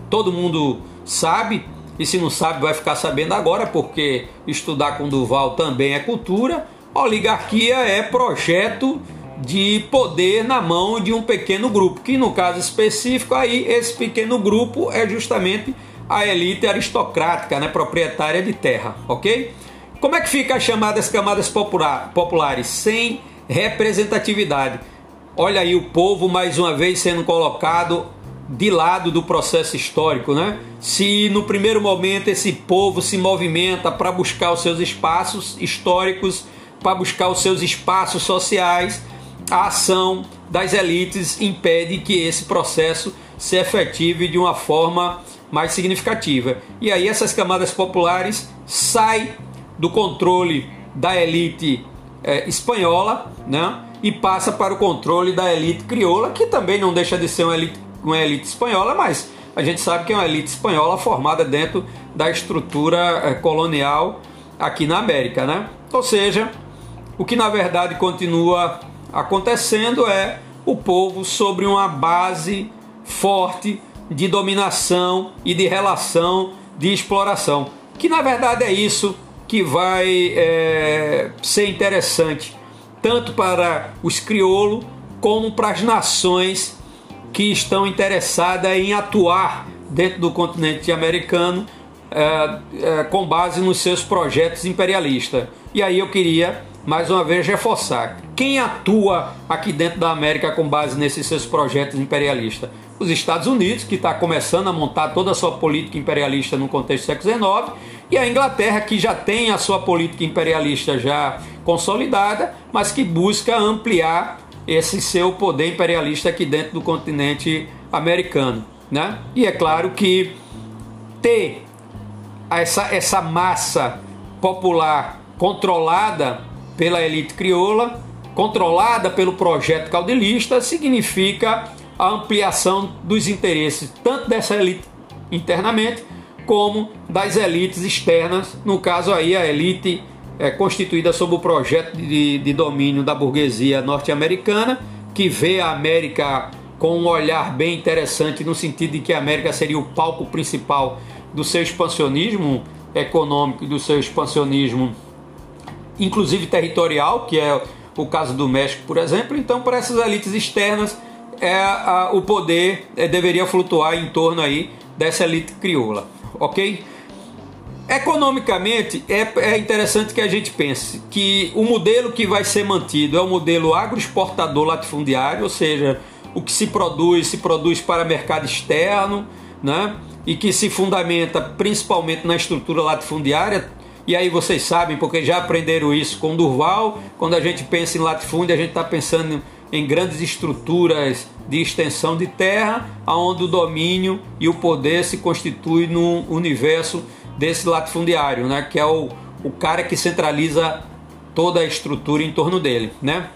Todo mundo sabe, e se não sabe, vai ficar sabendo agora, porque estudar com Duval também é cultura. Oligarquia é projeto de poder na mão de um pequeno grupo, que no caso específico aí esse pequeno grupo é justamente a elite aristocrática, né, proprietária de terra, ok? Como é que fica as chamadas camadas popular, populares sem representatividade? Olha aí o povo mais uma vez sendo colocado de lado do processo histórico, né? Se no primeiro momento esse povo se movimenta para buscar os seus espaços históricos, para buscar os seus espaços sociais, a ação das elites impede que esse processo se efetive de uma forma mais significativa. E aí essas camadas populares saem do controle da elite é, espanhola, né? E passa para o controle da elite crioula, que também não deixa de ser uma elite, uma elite espanhola, mas a gente sabe que é uma elite espanhola formada dentro da estrutura é, colonial aqui na América, né? Ou seja, o que na verdade continua acontecendo é o povo sobre uma base forte de dominação e de relação de exploração, que na verdade é isso que vai é, ser interessante tanto para os crioulos como para as nações que estão interessadas em atuar dentro do continente americano é, é, com base nos seus projetos imperialistas. E aí eu queria mais uma vez reforçar: quem atua aqui dentro da América com base nesses seus projetos imperialistas? Os Estados Unidos, que está começando a montar toda a sua política imperialista no contexto do século XIX, e a Inglaterra, que já tem a sua política imperialista já consolidada, mas que busca ampliar esse seu poder imperialista aqui dentro do continente americano. Né? E é claro que ter essa, essa massa popular controlada pela elite crioula, controlada pelo projeto caudilista, significa a ampliação dos interesses tanto dessa elite internamente como das elites externas, no caso aí a elite é, constituída sob o projeto de, de domínio da burguesia norte-americana, que vê a América com um olhar bem interessante no sentido de que a América seria o palco principal do seu expansionismo econômico e do seu expansionismo inclusive territorial, que é o caso do México, por exemplo. Então, para essas elites externas, é, a, o poder é, deveria flutuar em torno aí dessa elite crioula, ok? Economicamente, é, é interessante que a gente pense que o modelo que vai ser mantido é o modelo agroexportador latifundiário, ou seja, o que se produz, se produz para mercado externo, né? e que se fundamenta principalmente na estrutura latifundiária, e aí vocês sabem, porque já aprenderam isso com Durval, quando a gente pensa em latifúndio, a gente está pensando em grandes estruturas de extensão de terra, onde o domínio e o poder se constituem no universo desse latifundiário, né? que é o, o cara que centraliza toda a estrutura em torno dele. Né?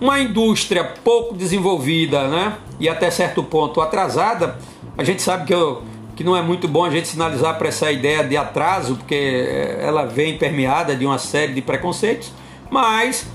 Uma indústria pouco desenvolvida né? e até certo ponto atrasada, a gente sabe que eu, que não é muito bom a gente sinalizar para essa ideia de atraso, porque ela vem permeada de uma série de preconceitos, mas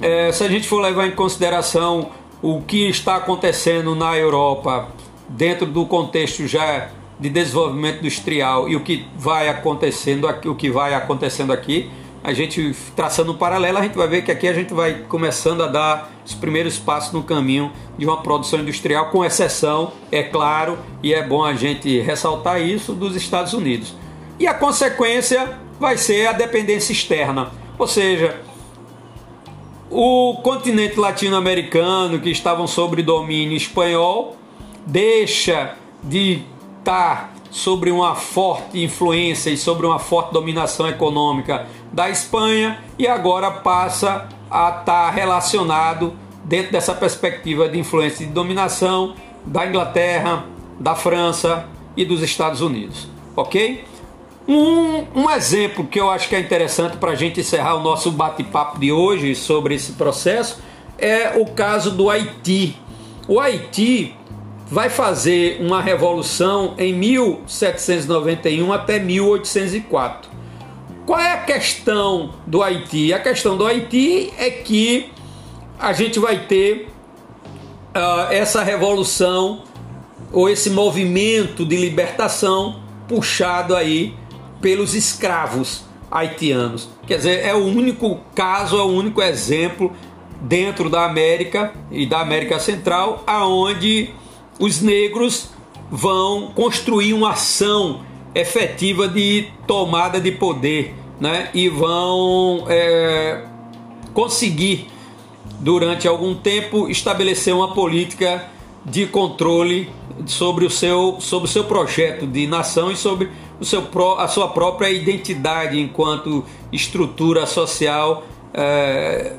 é, se a gente for levar em consideração o que está acontecendo na Europa dentro do contexto já de desenvolvimento industrial e o que vai acontecendo aqui, o que vai acontecendo aqui, a gente traçando um paralelo, a gente vai ver que aqui a gente vai começando a dar os primeiros passos no caminho de uma produção industrial, com exceção, é claro, e é bom a gente ressaltar isso, dos Estados Unidos. E a consequência vai ser a dependência externa, ou seja, o continente latino-americano, que estavam sob domínio espanhol, deixa de estar sobre uma forte influência e sobre uma forte dominação econômica da Espanha e agora passa a estar relacionado dentro dessa perspectiva de influência e de dominação da Inglaterra, da França e dos Estados Unidos. Ok? Um, um exemplo que eu acho que é interessante para a gente encerrar o nosso bate-papo de hoje sobre esse processo é o caso do Haiti. O Haiti vai fazer uma revolução em 1791 até 1804. Qual é a questão do Haiti? A questão do Haiti é que a gente vai ter uh, essa revolução ou esse movimento de libertação puxado aí pelos escravos haitianos. Quer dizer, é o único caso, é o único exemplo dentro da América e da América Central, aonde os negros vão construir uma ação efetiva de tomada de poder, né? E vão é, conseguir durante algum tempo estabelecer uma política de controle sobre o seu, sobre o seu projeto de nação e sobre o seu, a sua própria identidade enquanto estrutura social é,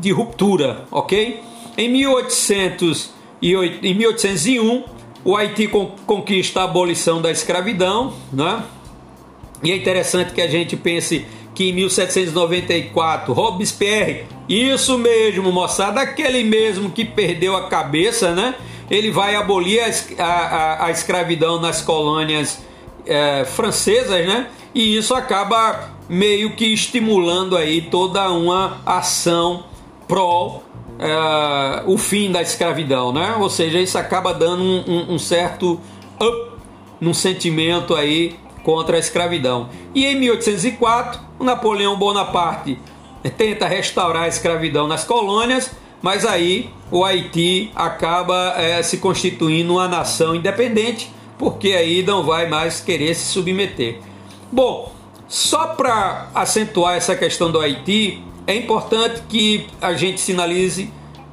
de ruptura, ok? Em, 1800 e, em 1801, o Haiti conquista a abolição da escravidão, né? E é interessante que a gente pense que em 1794 Robespierre, isso mesmo, moçada, aquele mesmo que perdeu a cabeça, né? Ele vai abolir a, a, a escravidão nas colônias é, francesas, né? E isso acaba meio que estimulando aí toda uma ação pró é, o fim da escravidão, né? Ou seja, isso acaba dando um, um, um certo up num sentimento aí contra a escravidão. E em 1804, o Napoleão Bonaparte tenta restaurar a escravidão nas colônias, mas aí o Haiti acaba é, se constituindo uma nação independente, porque aí não vai mais querer se submeter. Bom, só para acentuar essa questão do Haiti, é importante que a gente sinalize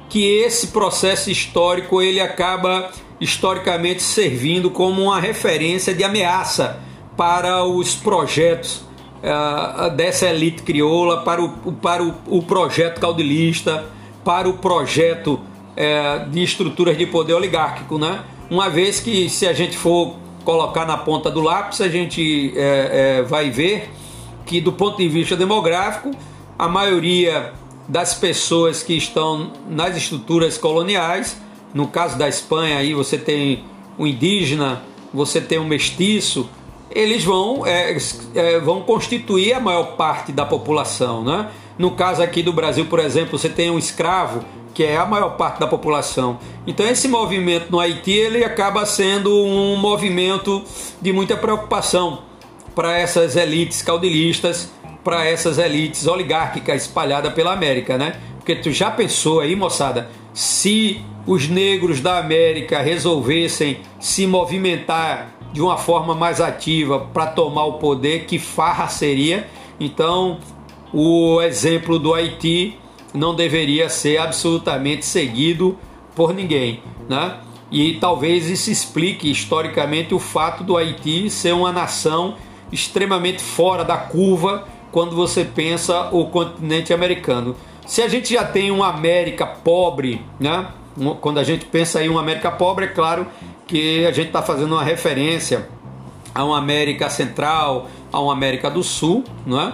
que esse processo histórico ele acaba historicamente servindo como uma referência de ameaça para os projetos uh, dessa elite crioula, para o, para o, o projeto caudilista, para o projeto uh, de estruturas de poder oligárquico, né? Uma vez que se a gente for colocar na ponta do lápis, a gente uh, vai ver que do ponto de vista demográfico, a maioria das pessoas que estão nas estruturas coloniais, no caso da Espanha aí você tem o indígena, você tem o mestiço, eles vão, é, é, vão constituir a maior parte da população. Né? No caso aqui do Brasil, por exemplo, você tem um escravo, que é a maior parte da população. Então esse movimento no Haiti ele acaba sendo um movimento de muita preocupação para essas elites caudilistas, para essas elites oligárquicas espalhadas pela América, né? Porque tu já pensou aí, moçada, se os negros da América resolvessem se movimentar de uma forma mais ativa para tomar o poder, que farra seria. Então, o exemplo do Haiti não deveria ser absolutamente seguido por ninguém, né? E talvez isso explique historicamente o fato do Haiti ser uma nação extremamente fora da curva quando você pensa o continente americano. Se a gente já tem uma América pobre, né? Quando a gente pensa em uma América pobre, é claro que a gente está fazendo uma referência a uma América Central, a uma América do Sul, não é?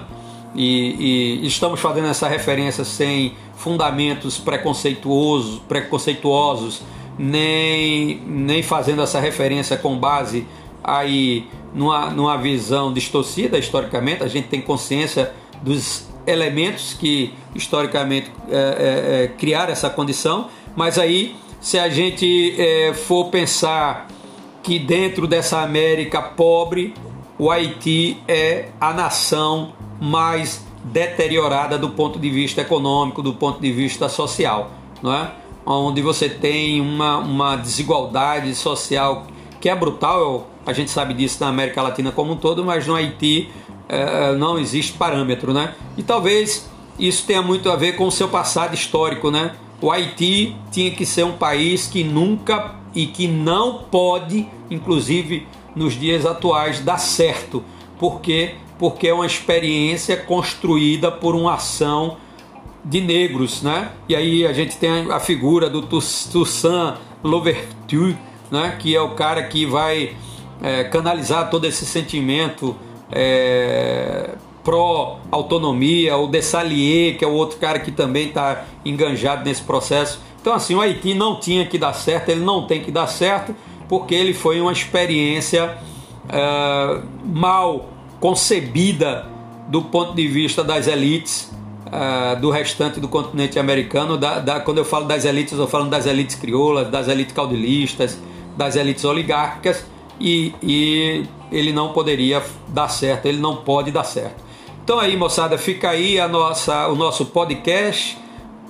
E, e, estamos fazendo essa referência sem fundamentos preconceituosos, preconceituosos nem, nem fazendo essa referência com base aí numa, numa visão distorcida historicamente. A gente tem consciência dos elementos que historicamente é, é, é, criaram essa condição, mas aí se a gente é, for pensar que dentro dessa América pobre, o Haiti é a nação mais deteriorada do ponto de vista econômico, do ponto de vista social, não é? Onde você tem uma, uma desigualdade social que é brutal, a gente sabe disso na América Latina como um todo, mas no Haiti é, não existe parâmetro, né? E talvez isso tenha muito a ver com o seu passado histórico, né? O Haiti tinha que ser um país que nunca e que não pode, inclusive nos dias atuais, dar certo. Por quê? Porque é uma experiência construída por uma ação de negros, né? E aí a gente tem a figura do Toussaint Louverture, né? Que é o cara que vai é, canalizar todo esse sentimento é, pró-autonomia, o Dessalier, que é o outro cara que também está enganjado nesse processo. Então, assim, o Haiti não tinha que dar certo, ele não tem que dar certo, porque ele foi uma experiência é, mal concebida do ponto de vista das elites é, do restante do continente americano. Da, da, quando eu falo das elites, eu falando das elites crioulas, das elites caudilistas, das elites oligárquicas, e, e ele não poderia dar certo, ele não pode dar certo. Então aí, moçada, fica aí a nossa, o nosso podcast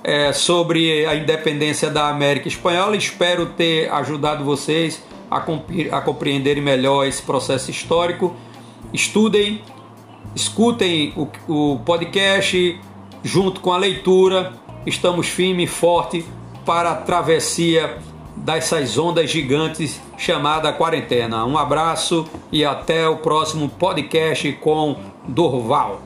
é, sobre a independência da América Espanhola. Espero ter ajudado vocês a, a compreenderem melhor esse processo histórico. Estudem, escutem o, o podcast junto com a leitura. Estamos firme e forte para a travessia dessas ondas gigantes chamada quarentena. Um abraço e até o próximo podcast com Dorval.